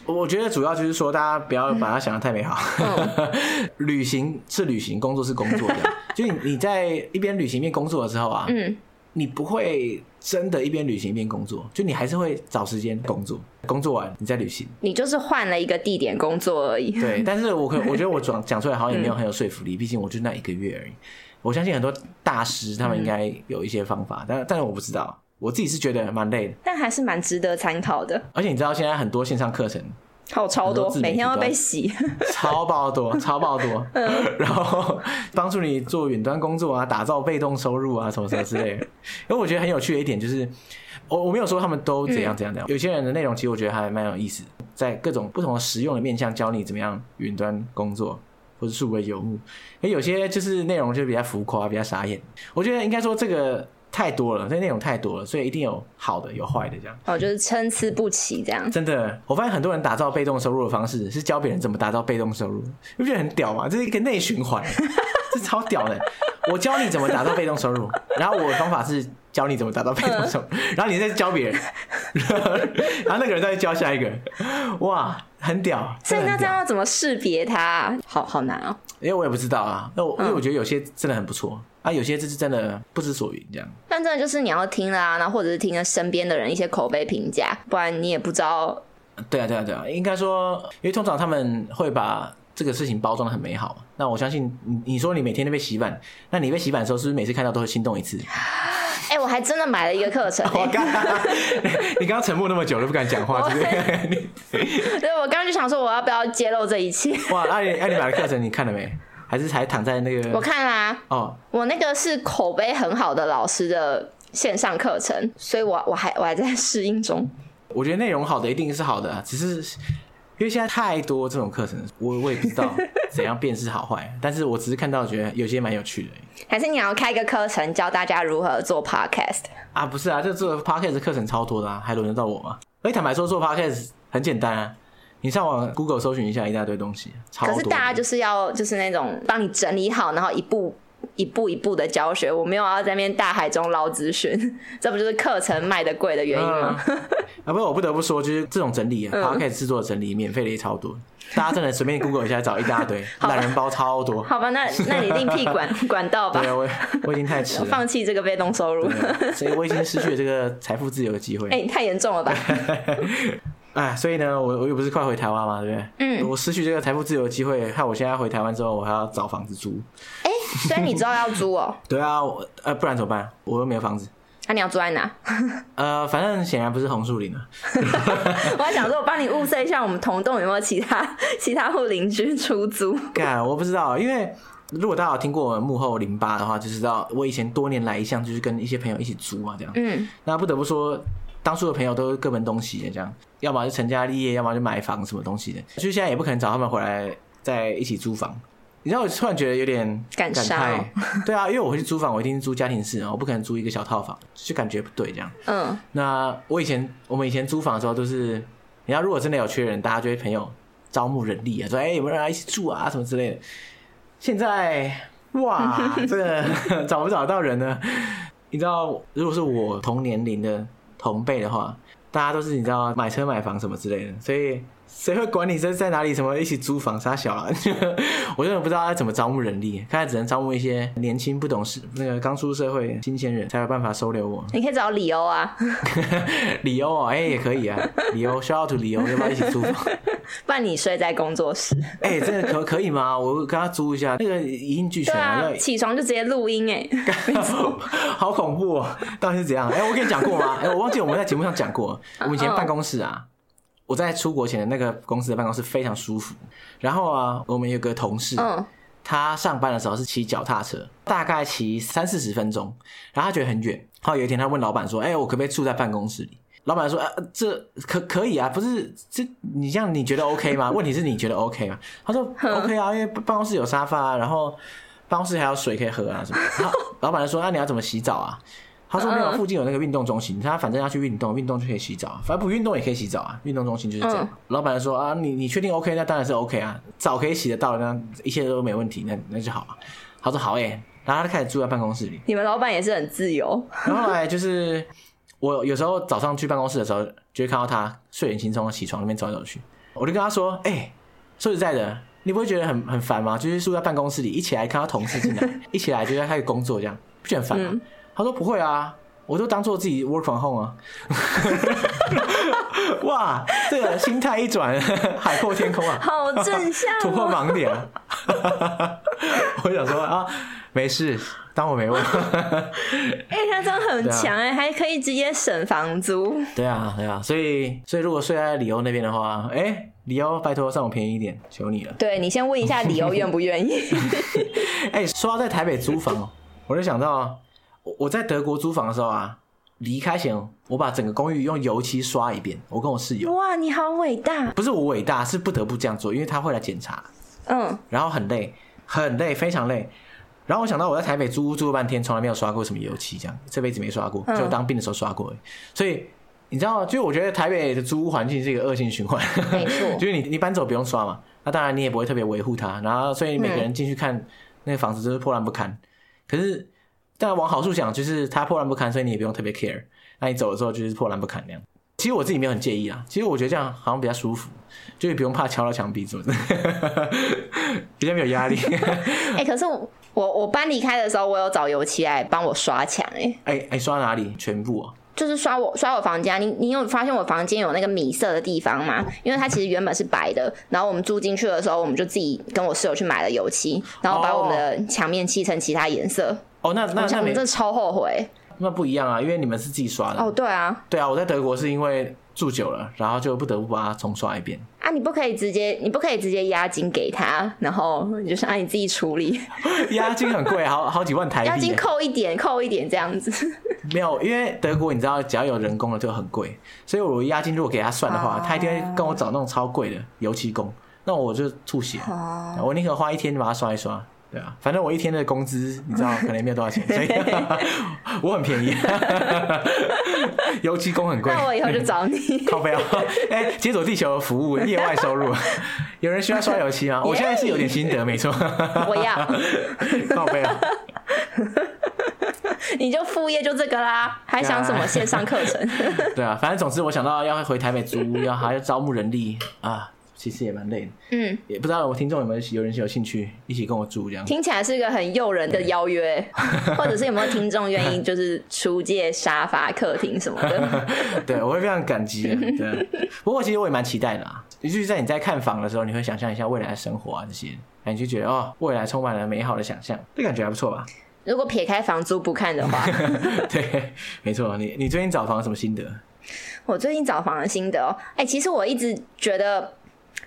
我觉得主要就是说，大家不要把它想的太美好。嗯、旅行是旅行，工作是工作的。就你你在一边旅行一边工作的时候啊，嗯，你不会真的一边旅行一边工作，就你还是会找时间工作，工作完你再旅行。你就是换了一个地点工作而已。对，但是我可我觉得我讲讲出来好像也没有很有说服力，毕竟我就那一个月而已。我相信很多大师他们应该有一些方法，但但是我不知道，我自己是觉得蛮累的，但还是蛮值得参考的。而且你知道现在很多线上课程。好超多，每天要被洗，超爆多，超爆多。嗯、然后帮助你做远端工作啊，打造被动收入啊，什么什么之类的。因为我觉得很有趣的一点就是，我我没有说他们都怎样怎样怎样。有些人的内容其实我觉得还蛮有意思，在各种不同的实用的面向教你怎么样远端工作或者数位游牧。哎，有些就是内容就比较浮夸，比较傻眼。我觉得应该说这个。太多了，那内容太多了，所以一定有好的，有坏的，这样。哦，就是参差不齐这样。真的，我发现很多人打造被动收入的方式是教别人怎么打造被动收入，你不觉得很屌吗？这是一个内循环，这超屌的。我教你怎么打造被动收入，然后我的方法是教你怎么打造被动收入，然后你再教别人，然后那个人再教下一个，哇，很屌。所以那这样要怎么识别它？好好难哦。因为我也不知道啊，那我因为我觉得有些真的很不错。啊，有些就是真的不知所云这样。但真的就是你要听啦，然后或者是听了身边的人一些口碑评价，不然你也不知道。对啊，对啊，对啊，应该说，因为通常他们会把这个事情包装的很美好。那我相信你，你说你每天都被洗版，那你被洗版的时候，是不是每次看到都会心动一次？哎、欸，我还真的买了一个课程、你刚刚沉默那么久都不敢讲话，对不 对？对，我刚刚就想说，我要不要揭露这一切？哇，那你那你买的课程你看了没？还是还躺在那个？我看啦、啊，哦，我那个是口碑很好的老师的线上课程，所以我我还我还在适应中。我觉得内容好的一定是好的，啊，只是因为现在太多这种课程，我我也不知道 怎样辨识好坏。但是我只是看到觉得有些蛮有趣的。还是你要开一个课程教大家如何做 podcast 啊？不是啊，这做 podcast 课程超多的，啊，还轮得到我吗？哎，坦白说，做 podcast 很简单啊。你上网 Google 搜寻一下，一大堆东西。可是大家就是要就是那种帮你整理好，然后一步一步一步的教学。我没有要在那边大海中捞资讯，这不就是课程卖的贵的原因吗？嗯、啊，不过，我不得不说，就是这种整理啊 Podcast 制作整理，免费的也超多。大家真的随便 Google 一下，找一大堆 懒人包，超多。好吧，那那你另辟管管道吧。对啊，我我已经太迟了，放弃这个被动收入，所以我已经失去了这个财富自由的机会。哎、欸，太严重了吧？哎，所以呢，我我又不是快回台湾嘛，对不对？嗯。我失去这个财富自由的机会，害我现在回台湾之后，我还要找房子租。哎、欸，所以你知道要租哦？对啊，我呃，不然怎么办？我又没有房子。那、啊、你要住在哪？呃，反正显然不是红树林啊。我还想说，我帮你物色一下，我们同栋有没有其他其他户邻居出租？干，我不知道，因为如果大家有听过我们幕后零八的话，就知道我以前多年来一向就是跟一些朋友一起租啊，这样。嗯。那不得不说。当初的朋友都是各奔东西的，这样，要么就成家立业，要么就买房什么东西的，就现在也不可能找他们回来再一起租房。你知道，我突然觉得有点感慨。对啊，因为我回去租房，我一定是租家庭式啊，我不可能租一个小套房，就感觉不对这样。嗯。那我以前，我们以前租房的时候都是，你要如果真的有缺人，大家就会朋友招募人力啊，说哎、欸、有没有人来一起住啊什么之类的。现在哇，这 个 找不找到人呢？你知道，如果是我同年龄的。同辈的话，大家都是你知道买车买房什么之类的，所以谁会管你这在哪里？什么一起租房啥小了？我真的不知道他怎么招募人力，看来只能招募一些年轻不懂事、那个刚出社会新鲜人才有办法收留我。你可以找李欧啊，李欧啊，哎、欸、也可以啊，李欧，shout out to 李欧，要不要一起租房？不然你睡在工作室。哎、欸，真的可可以吗？我跟他租一下，那个一应俱全啊，要起床就直接录音哎，好恐怖哦！到底是怎样？哎、欸，我跟你讲过吗？哎、欸，我忘记我们在节目上讲过，我们以前办公室啊，我在出国前的那个公司的办公室非常舒服。然后啊，我们有个同事，他上班的时候是骑脚踏车，大概骑三四十分钟，然后他觉得很远。然后来有一天，他问老板说：“哎、欸，我可不可以住在办公室里？”老板说：“啊，这可可以啊，不是这你这样你觉得 OK 吗？问题是你觉得 OK 吗？”他说：“OK 啊，因为办公室有沙发啊，然后办公室还有水可以喝啊什么。”然后老板就说：“那你要怎么洗澡啊？”他说：“没有，附近有那个运动中心，他反正要去运动，运动就可以洗澡，反正不运动也可以洗澡啊。运动中心就是这样。”老板就说：“啊，你你确定 OK？那当然是 OK 啊，澡可以洗得到，那一切都没问题，那那就好了。”他说：“好诶。”然后他就开始住在办公室里。你们老板也是很自由。然后后来就是。我有时候早上去办公室的时候，就会看到他睡眼惺忪的起床那边走来走去。我就跟他说：“哎、欸，说实在的，你不会觉得很很烦吗？就是住在办公室里，一起来看到同事进来，一起来就在开始工作，这样不觉得很烦吗？”嗯、他说：“不会啊，我就当做自己 work from home 啊。哇，这个心态一转，海阔天空啊，好正向，突破盲点啊。我想说啊，没事，当我没问。哎、欸，他真的很强哎，啊、还可以直接省房租。对啊，对啊，所以所以如果睡在里欧那边的话，哎、欸，里欧拜托算我便宜一点，求你了。对，你先问一下里欧愿不愿意。哎、欸，说到在台北租房，我就想到我我在德国租房的时候啊，离开前我把整个公寓用油漆刷一遍，我跟我室友。哇，你好伟大！不是我伟大，是不得不这样做，因为他会来检查。嗯，然后很累，很累，非常累。然后我想到我在台北租屋住了半天，从来没有刷过什么油漆，这样这辈子没刷过，就当兵的时候刷过。所以你知道，就我觉得台北的租屋环境是一个恶性循环。没错，就是你你搬走不用刷嘛，那当然你也不会特别维护它。然后所以每个人进去看那个房子就是破烂不堪。可是，但往好处想，就是它破烂不堪，所以你也不用特别 care。那你走的时候就是破烂不堪那样。其实我自己没有很介意啊，其实我觉得这样好像比较舒服，就是不用怕敲到墙壁什么的，比较没有压力。哎、欸，可是我我搬离开的时候，我有找油漆来帮我刷墙哎。哎刷哪里？全部啊？就是刷我刷我房间。你你有发现我房间有那个米色的地方吗？因为它其实原本是白的，然后我们住进去的时候，我们就自己跟我室友去买了油漆，然后把我们的墙面漆成其他颜色。哦，那那那我们真的超后悔。那不一样啊，因为你们是自己刷的。哦，对啊，对啊，我在德国是因为住久了，然后就不得不把它重刷一遍。啊，你不可以直接，你不可以直接押金给他，然后你就是按你自己处理。押金很贵，好好几万台币。押金扣一点，扣一点这样子。没有，因为德国你知道，只要有人工的就很贵，所以我押金如果给他算的话，他一定会跟我找那种超贵的油漆工，那我就吐血。我宁可花一天把它刷一刷。对啊，反正我一天的工资你知道，可能也没有多少钱，所以 我很便宜。油漆工很贵，那我以后就找你。靠背啊！哎，解锁地球服务业外收入，有人需要刷油漆吗？我现在是有点心得，没错。我要。靠背啊！你就副业就这个啦，还想什么线上课程？对啊，反正总之我想到要回台北租，要还要招募人力啊。其实也蛮累的，嗯，也不知道我听众有没有有人有兴趣一起跟我住这样。听起来是一个很诱人的邀约，或者是有没有听众愿意就是出借沙发、客厅什么的？对，我会非常感激的。对，不过其实我也蛮期待的啊，尤其是在你在看房的时候，你会想象一下未来的生活啊这些，你就觉得哦，未来充满了美好的想象，这感觉还不错吧？如果撇开房租不看的话，对，没错。你你最近找房有什么心得？我最近找房的心得哦，哎、欸，其实我一直觉得。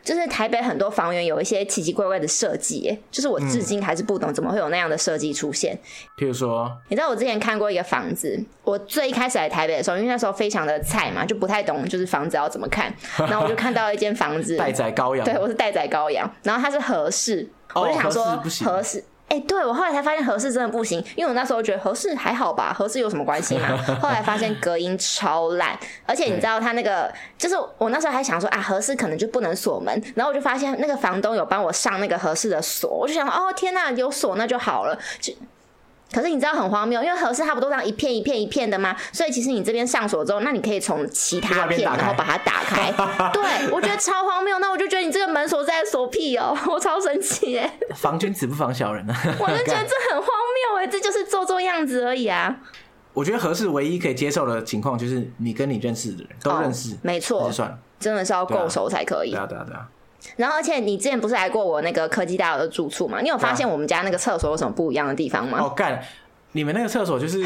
就是台北很多房源有一些奇奇怪怪的设计，哎，就是我至今还是不懂怎么会有那样的设计出现。譬如说，你知道我之前看过一个房子，我最一开始来台北的时候，因为那时候非常的菜嘛，就不太懂就是房子要怎么看，然后我就看到一间房子，待宰羔羊，对，我是待宰羔羊，然后它是合式，哦、我就想说合式。哎、欸，对，我后来才发现合适真的不行，因为我那时候觉得合适还好吧，合适有什么关系嘛？后来发现隔音超烂，而且你知道他那个，就是我那时候还想说啊，合适可能就不能锁门，然后我就发现那个房东有帮我上那个合适的锁，我就想哦天哪，有锁那就好了。就可是你知道很荒谬，因为合适它不都这样一片一片一片的吗？所以其实你这边上锁之后，那你可以从其他片然后把它打开。对，我觉得超荒谬。那我就觉得你这个门锁在锁屁哦，我超生气耶！防君子不防小人啊！我就觉得这很荒谬哎，这就是做做样子而已啊。我觉得合适唯一可以接受的情况就是你跟你认识的人都认识，哦、没错，就算了，真的是要够熟才可以。对啊，对啊，对啊。然后，而且你之前不是来过我那个科技大楼的住处吗？你有发现我们家那个厕所有什么不一样的地方吗？哦，干！你们那个厕所就是，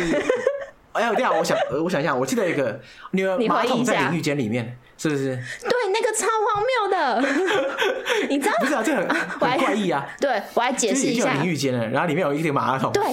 哎呀，对啊，我想，我想一下，我记得一个，你们马桶在淋浴间里面，是不是？对，那个超荒谬的，你知道？不是啊，这很很怪异啊。对，我来解释一下，淋浴间的，然后里面有一个马桶。对。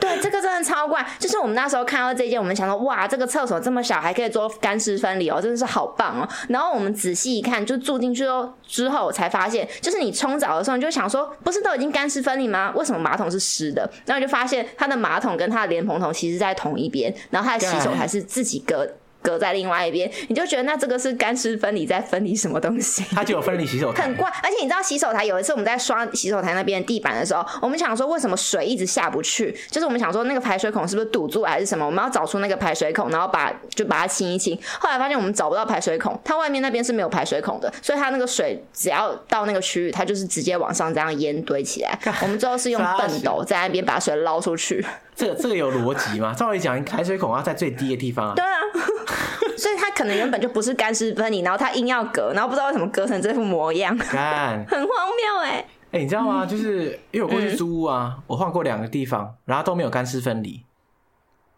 对，这个真的超怪。就是我们那时候看到这件，我们想说，哇，这个厕所这么小，还可以做干湿分离哦，真的是好棒哦。然后我们仔细一看，就住进去之后，我才发现，就是你冲澡的时候，你就想说，不是都已经干湿分离吗？为什么马桶是湿的？然后就发现它的马桶跟它的莲蓬头其实在同一边，然后它的洗手台是自己隔隔在另外一边，你就觉得那这个是干湿分离在分离什么东西？它就有分离洗手台，很怪。而且你知道洗手台有一次我们在刷洗手台那边地板的时候，我们想说为什么水一直下不去？就是我们想说那个排水孔是不是堵住还是什么？我们要找出那个排水孔，然后把就把它清一清。后来发现我们找不到排水孔，它外面那边是没有排水孔的，所以它那个水只要到那个区域，它就是直接往上这样淹堆起来。我们最后是用畚斗在那边把水捞出去。这个这个有逻辑吗？照理讲，排水孔要在最低的地方啊。对啊。所以它可能原本就不是干湿分离，然后它硬要隔，然后不知道为什么隔成这副模样，看 很荒谬哎、欸！哎、欸，你知道吗？就是因为我过去租屋啊，嗯、我换过两个地方，然后都没有干湿分离，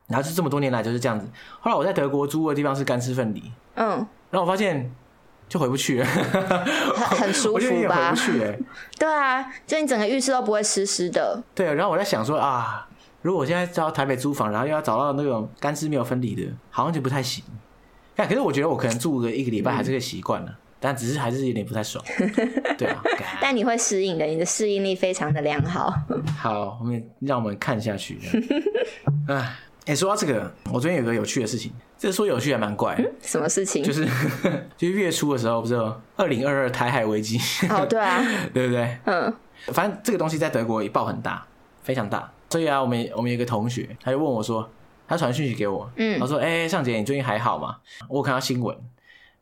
然后就这么多年来就是这样子。后来我在德国租的地方是干湿分离，嗯，然后我发现就回不去了，很 很舒服吧？回不去哎、欸。对啊，就你整个浴室都不会湿湿的。对，然后我在想说啊，如果我现在到台北租房，然后又要找到那种干湿没有分离的，好像就不太行。但可是我觉得我可能住个一个礼拜还是可以习惯了，嗯、但只是还是有点不太爽。对啊，但你会适应的，你的适应力非常的良好。好，我们让我们看下去。哎，哎，说到这个，我昨天有个有趣的事情，这个说有趣还蛮怪、嗯。什么事情？就是 就是月初的时候，不是二零二二台海危机？哦，对啊，对不对？嗯，反正这个东西在德国也爆很大，非常大。所以啊，我们我们有个同学，他就问我说。他传讯息给我，嗯，他说：“哎、欸，尚姐，你最近还好吗？我有看到新闻，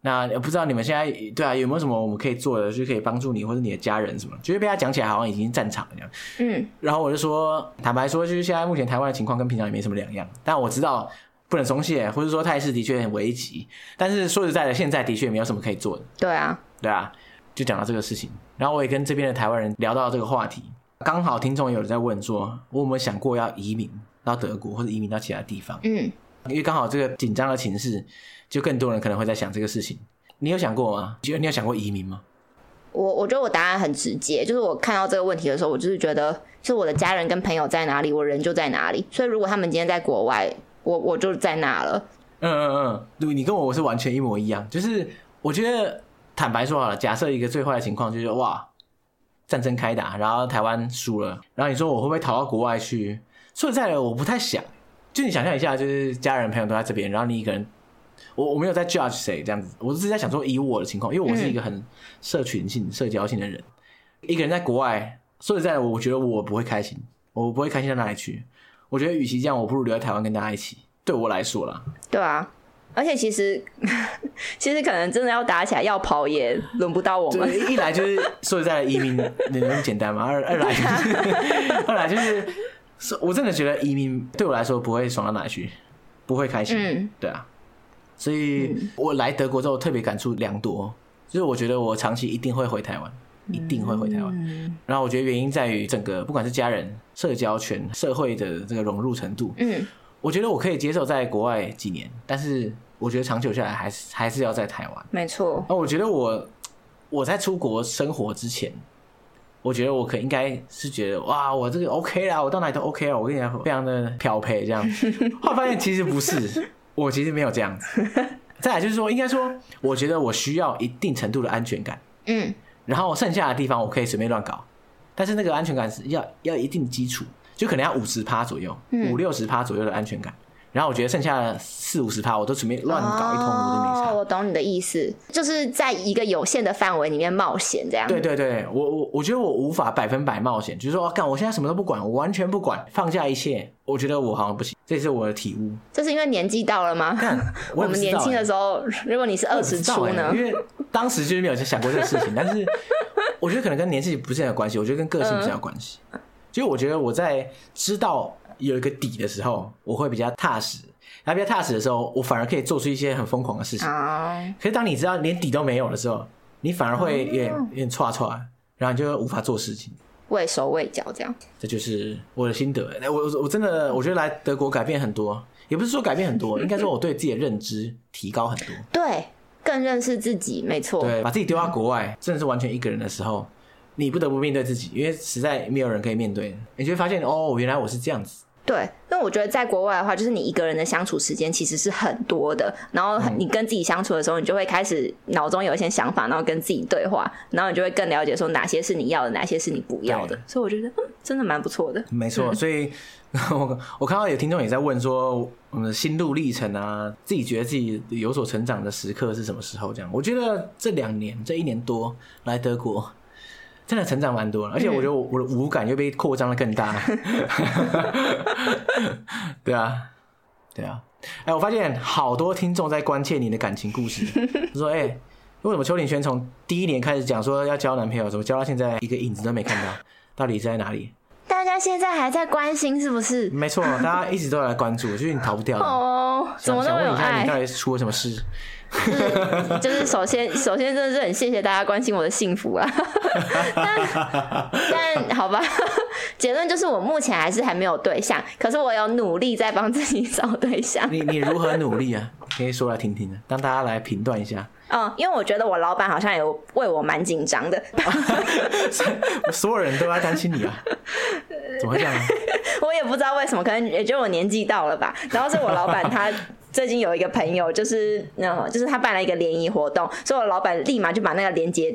那不知道你们现在对啊，有没有什么我们可以做的，就可以帮助你或者你的家人什么？就是被他讲起来好像已经战场了这样，嗯。然后我就说，坦白说，就是现在目前台湾的情况跟平常也没什么两样，但我知道不能松懈，或者说态势的确很危急。但是说实在的，现在的确没有什么可以做的。对啊，对啊，就讲到这个事情。然后我也跟这边的台湾人聊到这个话题，刚好听众有人在问说，我有没有想过要移民？”到德国或者移民到其他地方，嗯，因为刚好这个紧张的情势，就更多人可能会在想这个事情。你有想过吗？觉得你有想过移民吗？我我觉得我答案很直接，就是我看到这个问题的时候，我就是觉得，是我的家人跟朋友在哪里，我人就在哪里。所以如果他们今天在国外，我我就在那了。嗯嗯嗯，对，你跟我我是完全一模一样。就是我觉得坦白说好了，假设一个最坏的情况就是哇，战争开打，然后台湾输了，然后你说我会不会逃到国外去？说实在的，我不太想。就你想象一下，就是家人朋友都在这边，然后你一个人，我我没有在 judge 谁这样子，我只是在想说，以我的情况，因为我是一个很社群性、社交性的人，一个人在国外，说实在的，我觉得我不会开心，我不会开心到哪里去。我觉得与其这样，我不如留在台湾跟大家一起。对我来说啦，对啊，而且其实 其实可能真的要打起来要跑也轮不到我们。一来就是说实在的，移民能 那么简单吗？二二来就是二来就是。是，我真的觉得移民对我来说不会爽到哪去，不会开心。嗯，对啊，所以我来德国之后特别感触良多，就是我觉得我长期一定会回台湾，一定会回台湾。嗯，然后我觉得原因在于整个不管是家人、社交圈、社会的这个融入程度。嗯，我觉得我可以接受在国外几年，但是我觉得长久下来还是还是要在台湾。没错。那我觉得我我在出国生活之前。我觉得我可应该是觉得哇，我这个 OK 啦，我到哪里都 OK 啊，我跟你讲，非常的漂配这样。后来发现其实不是，我其实没有这样子。再来就是说，应该说，我觉得我需要一定程度的安全感。嗯。然后剩下的地方我可以随便乱搞，但是那个安全感是要要一定基础，就可能要五十趴左右，五六十趴左右的安全感。然后我觉得剩下的四五十趴，我都准备乱搞一通，我都没差。哦，我懂你的意思，就是在一个有限的范围里面冒险这样。对对对，我我我觉得我无法百分百冒险，就是说，干，我现在什么都不管，我完全不管，放下一切，我觉得我好像不行，这是我的体悟。这是因为年纪到了吗？干，我，我们年轻的时候，如果你是二十出呢？因为当时就是没有想过这个事情，但是我觉得可能跟年纪不是很有关系，我觉得跟个性比较有关系。就、嗯、我觉得我在知道有一个底的时候，我会比较踏实。然后比较踏实的时候，我反而可以做出一些很疯狂的事情。可是当你知道连底都没有的时候，你反而会有点有点挫挫，然后你就无法做事情，畏手畏脚这样。这就是我的心得。我我真的我觉得来德国改变很多，也不是说改变很多，应该说我对自己的认知提高很多。对，更认识自己，没错。对，把自己丢到国外，真的是完全一个人的时候，你不得不面对自己，因为实在没有人可以面对。你就会发现哦，原来我是这样子。对，因为我觉得在国外的话，就是你一个人的相处时间其实是很多的，然后你跟自己相处的时候，你就会开始脑中有一些想法，然后跟自己对话，然后你就会更了解说哪些是你要的，哪些是你不要的。所以我觉得，嗯，真的蛮不错的。没错，所以我我看到有听众也在问说，我们的心路历程啊，自己觉得自己有所成长的时刻是什么时候？这样，我觉得这两年这一年多来德国。真的成长蛮多了，而且我觉得我我的五感又被扩张的更大。对啊，对啊。哎、欸，我发现好多听众在关切你的感情故事。说，哎、欸，为什么邱鼎轩从第一年开始讲说要交男朋友，怎么交到现在一个影子都没看到？到底在哪里？大家现在还在关心是不是？没错，大家一直都来关注，就是你逃不掉。哦，怎么那么有爱？想问一下，你到底出了什么事？就是就是，首先首先真的是很谢谢大家关心我的幸福啊，但但好吧，结论就是我目前还是还没有对象，可是我有努力在帮自己找对象。你你如何努力啊？可以说来听听的，让大家来评断一下。嗯，因为我觉得我老板好像有为我蛮紧张的，所有人都在担心你啊，怎么会这样？我也不知道为什么，可能也就我年纪到了吧。然后是我老板他。最近有一个朋友，就是那，就是他办了一个联谊活动，所以我老板立马就把那个链接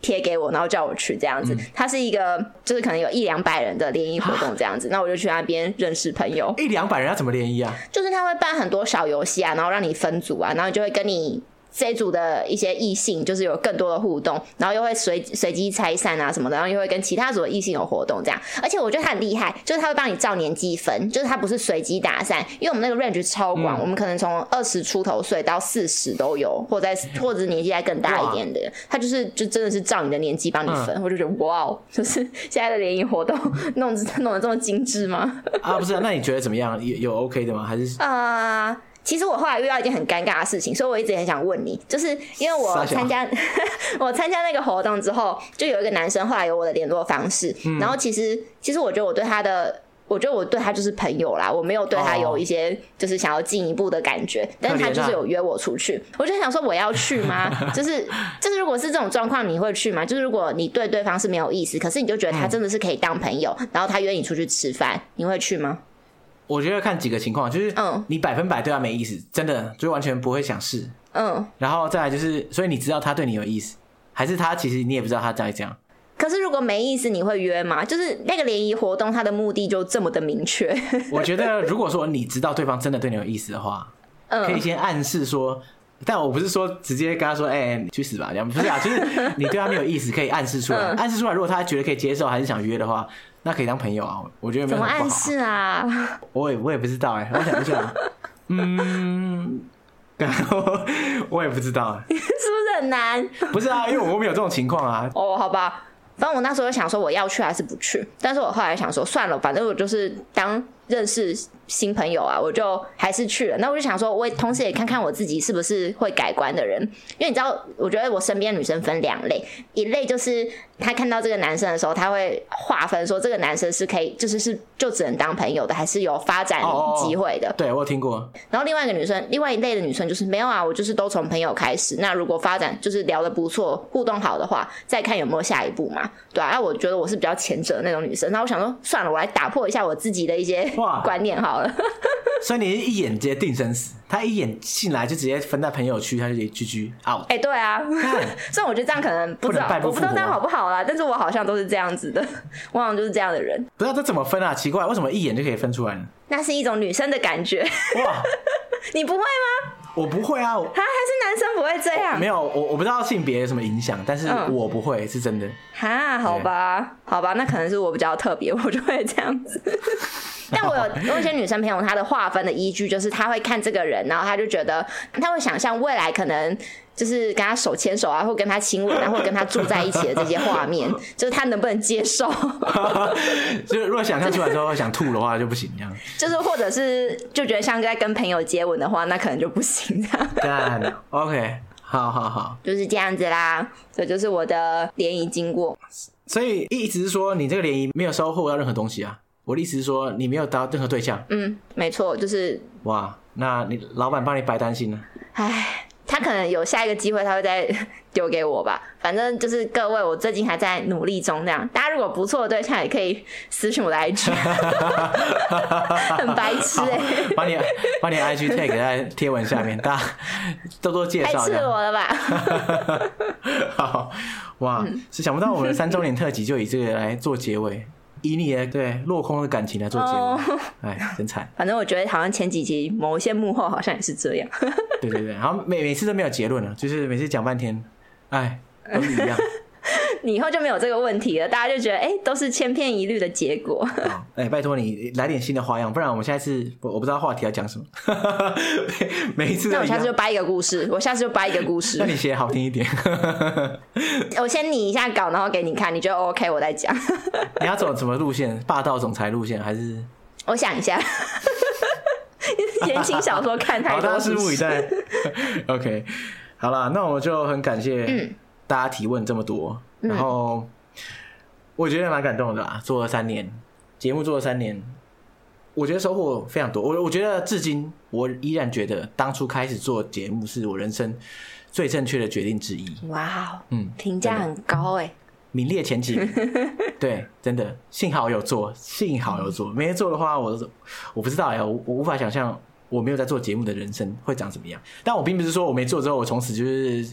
贴给我，然后叫我去这样子。他是一个，就是可能有一两百人的联谊活动这样子，那我就去那边认识朋友。一两百人要怎么联谊啊？就是他会办很多小游戏啊，然后让你分组啊，然后就会跟你。这一组的一些异性就是有更多的互动，然后又会随随机拆散啊什么的，然后又会跟其他组的异性有活动这样。而且我觉得他很厉害，就是他会帮你照年纪分，就是他不是随机打散，因为我们那个 range 超广，嗯、我们可能从二十出头岁到四十都有，或者或者是年纪再更大一点的，他就是就真的是照你的年纪帮你分。嗯、我就觉得哇哦，就是现在的联谊活动弄弄得这么精致吗？啊，不是、啊，那你觉得怎么样？有有 OK 的吗？还是啊？呃其实我后来遇到一件很尴尬的事情，所以我一直很想问你，就是因为我参加 我参加那个活动之后，就有一个男生后来有我的联络方式，嗯、然后其实其实我觉得我对他的，我觉得我对他就是朋友啦，我没有对他有一些就是想要进一步的感觉，哦、但是他就是有约我出去，我就想说我要去吗？就是就是如果是这种状况，你会去吗？就是如果你对对方是没有意思，可是你就觉得他真的是可以当朋友，嗯、然后他约你出去吃饭，你会去吗？我觉得看几个情况，就是你百分百对他没意思，真的就完全不会想试。嗯，然后再来就是，所以你知道他对你有意思，还是他其实你也不知道他在这样。可是如果没意思，你会约吗？就是那个联谊活动，他的目的就这么的明确。我觉得如果说你知道对方真的对你有意思的话，可以先暗示说，但我不是说直接跟他说，哎、欸，你去死吧，这样不是啊，就是你对他没有意思，可以暗示出来，暗示出来，如果他觉得可以接受，还是想约的话。那可以当朋友啊，我觉得没有不好。怎么暗示啊？我也我也不知道哎、欸，我想一下，嗯，然 后我也不知道，是不是很难？不是啊，因为我没有这种情况啊。哦，好吧，反正我那时候想说我要去还是不去，但是我后来想说算了，反正我就是当。认识新朋友啊，我就还是去了。那我就想说，我也同时也看看我自己是不是会改观的人。因为你知道，我觉得我身边女生分两类，一类就是她看到这个男生的时候，她会划分说这个男生是可以，就是是就只能当朋友的，还是有发展机会的。哦哦哦对，我有听过。然后另外一个女生，另外一类的女生就是没有啊，我就是都从朋友开始。那如果发展就是聊得不错，互动好的话，再看有没有下一步嘛。对啊，那我觉得我是比较前者的那种女生。那我想说，算了，我来打破一下我自己的一些。观念 所以你一眼直接定生死，他一眼进来就直接分在朋友区，他就直接 GG out。哎，对啊，虽然我觉得这样可能不知道，我不知道这样好不好啦，但是我好像都是这样子的，我好像就是这样的人。不知道这怎么分啊？奇怪，为什么一眼就可以分出来呢？那是一种女生的感觉。哇，你不会吗？我不会啊，他还是男生不会这样。没有，我我不知道性别有什么影响，但是我不会，是真的。哈，好吧，好吧，那可能是我比较特别，我就会这样子。但我有有一些女生朋友，她的划分的依据就是，她会看这个人，然后她就觉得，她会想象未来可能就是跟他手牵手啊，或跟他亲吻啊，或跟他住在一起的这些画面，就是他能不能接受？就是如果想象出来之后想吐的话就不行，这样。就是或者是就觉得像在跟朋友接吻的话，那可能就不行这样。对，OK，好好好，就是这样子啦。这就是我的联谊经过。所以意思是说，你这个联谊没有收获到任何东西啊？我的意思是说，你没有得到任何对象。嗯，没错，就是。哇，那你老板帮你白担心了。唉，他可能有下一个机会，他会再 丢给我吧。反正就是各位，我最近还在努力中。这样，大家如果不错的对象，也可以私讯我的 IG。很白痴哎、欸！把你把你 IG tag 在贴文下面，大家多多介绍。太赤裸了吧？好哇，是想不到我们的三周年特辑就以这个来做结尾。以你的对落空的感情来做结尾，哎、oh.，真惨。反正我觉得好像前几集某一些幕后好像也是这样。对对对，然后每每次都没有结论了，就是每次讲半天，哎，都是一样。你以后就没有这个问题了，大家就觉得哎、欸，都是千篇一律的结果。哎，拜托你来点新的花样，不然我们下次我我不知道话题要讲什么。每一次，那我下次就掰一个故事，我下次就掰一个故事。那你写好听一点。我先拟一下稿，然后给你看，你觉得 OK，我再讲。你要走什么路线？霸道总裁路线还是？我想一下。言情小说看太多是不是？好，大家拭目以待。OK，好了，那我们就很感谢。嗯。大家提问这么多，然后我觉得蛮感动的啦。做了三年节目，做了三年，我觉得收获非常多。我我觉得至今，我依然觉得当初开始做节目是我人生最正确的决定之一。哇，嗯，评价很高哎，名列前几名。对，真的，幸好有做，幸好有做。没做的话，我我不知道呀，我我无法想象我没有在做节目的人生会长什么样。但我并不是说我没做之后，我从此就是。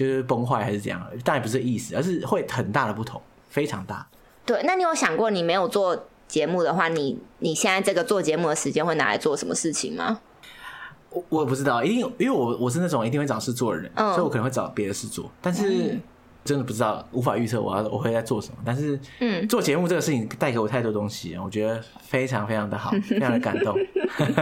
就是崩坏还是怎样，但也不是意思，而是会很大的不同，非常大。对，那你有想过，你没有做节目的话，你你现在这个做节目的时间会拿来做什么事情吗？我我不知道，一定因为我我是那种一定会找事做的人，嗯，所以我可能会找别的事做。但是真的不知道，无法预测我要我会在做什么。但是嗯，做节目这个事情带给我太多东西，我觉得非常非常的好，非常的感动，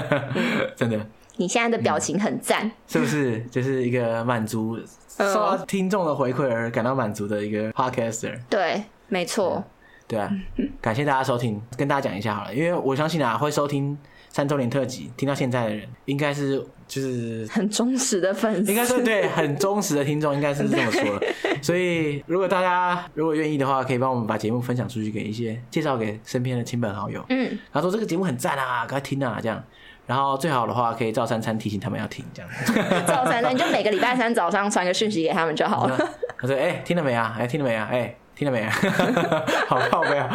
真的。你现在的表情很赞，嗯，是不是？就是一个满足。受到听众的回馈而感到满足的一个 podcaster，对，没错，对啊，感谢大家收听，跟大家讲一下好了，因为我相信啊，会收听三周年特辑听到现在的人，应该是就是很忠实的粉丝，应该是对很忠实的听众，应该是这么说的。所以如果大家如果愿意的话，可以帮我们把节目分享出去，给一些介绍给身边的亲朋好友，嗯，然后说这个节目很赞啊，赶快听啊，这样。然后最好的话，可以照三餐提醒他们要听，这样。照三餐，你就每个礼拜三早上传个讯息给他们就好了。他说：“哎、欸，听了没啊？哎、欸，听了没啊？哎、欸，听了没啊？好靠北啊！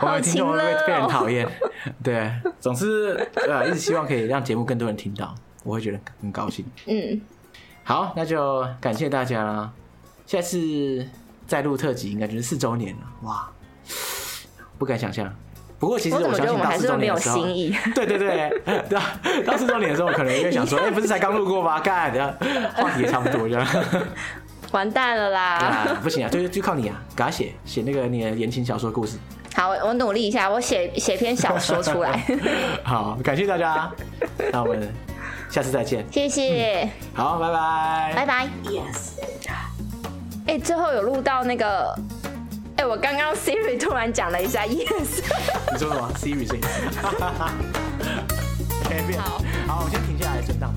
我们听众会被人讨厌。对，总之对啊，一直希望可以让节目更多人听到，我会觉得很高兴。嗯，好，那就感谢大家啦。下次再录特辑，应该就是四周年了。哇，不敢想象。不过其实我相信到四周年的时候，对对对，对啊，到四周年的时候，可能也会想说，哎、欸，不是才刚录过吗？干，等下 话题也差不多这样。完蛋了啦！啊、不行啊，就就靠你啊，给他写写那个你的言情小说故事。好，我努力一下，我写写篇小说出来。好，感谢大家，那我们下次再见。谢谢。嗯、好，拜拜。拜拜。Yes。哎，最后有录到那个。哎，我刚刚 Siri 突然讲了一下 yes。你说什么？Siri 声音。好，好，我先停下来，存档。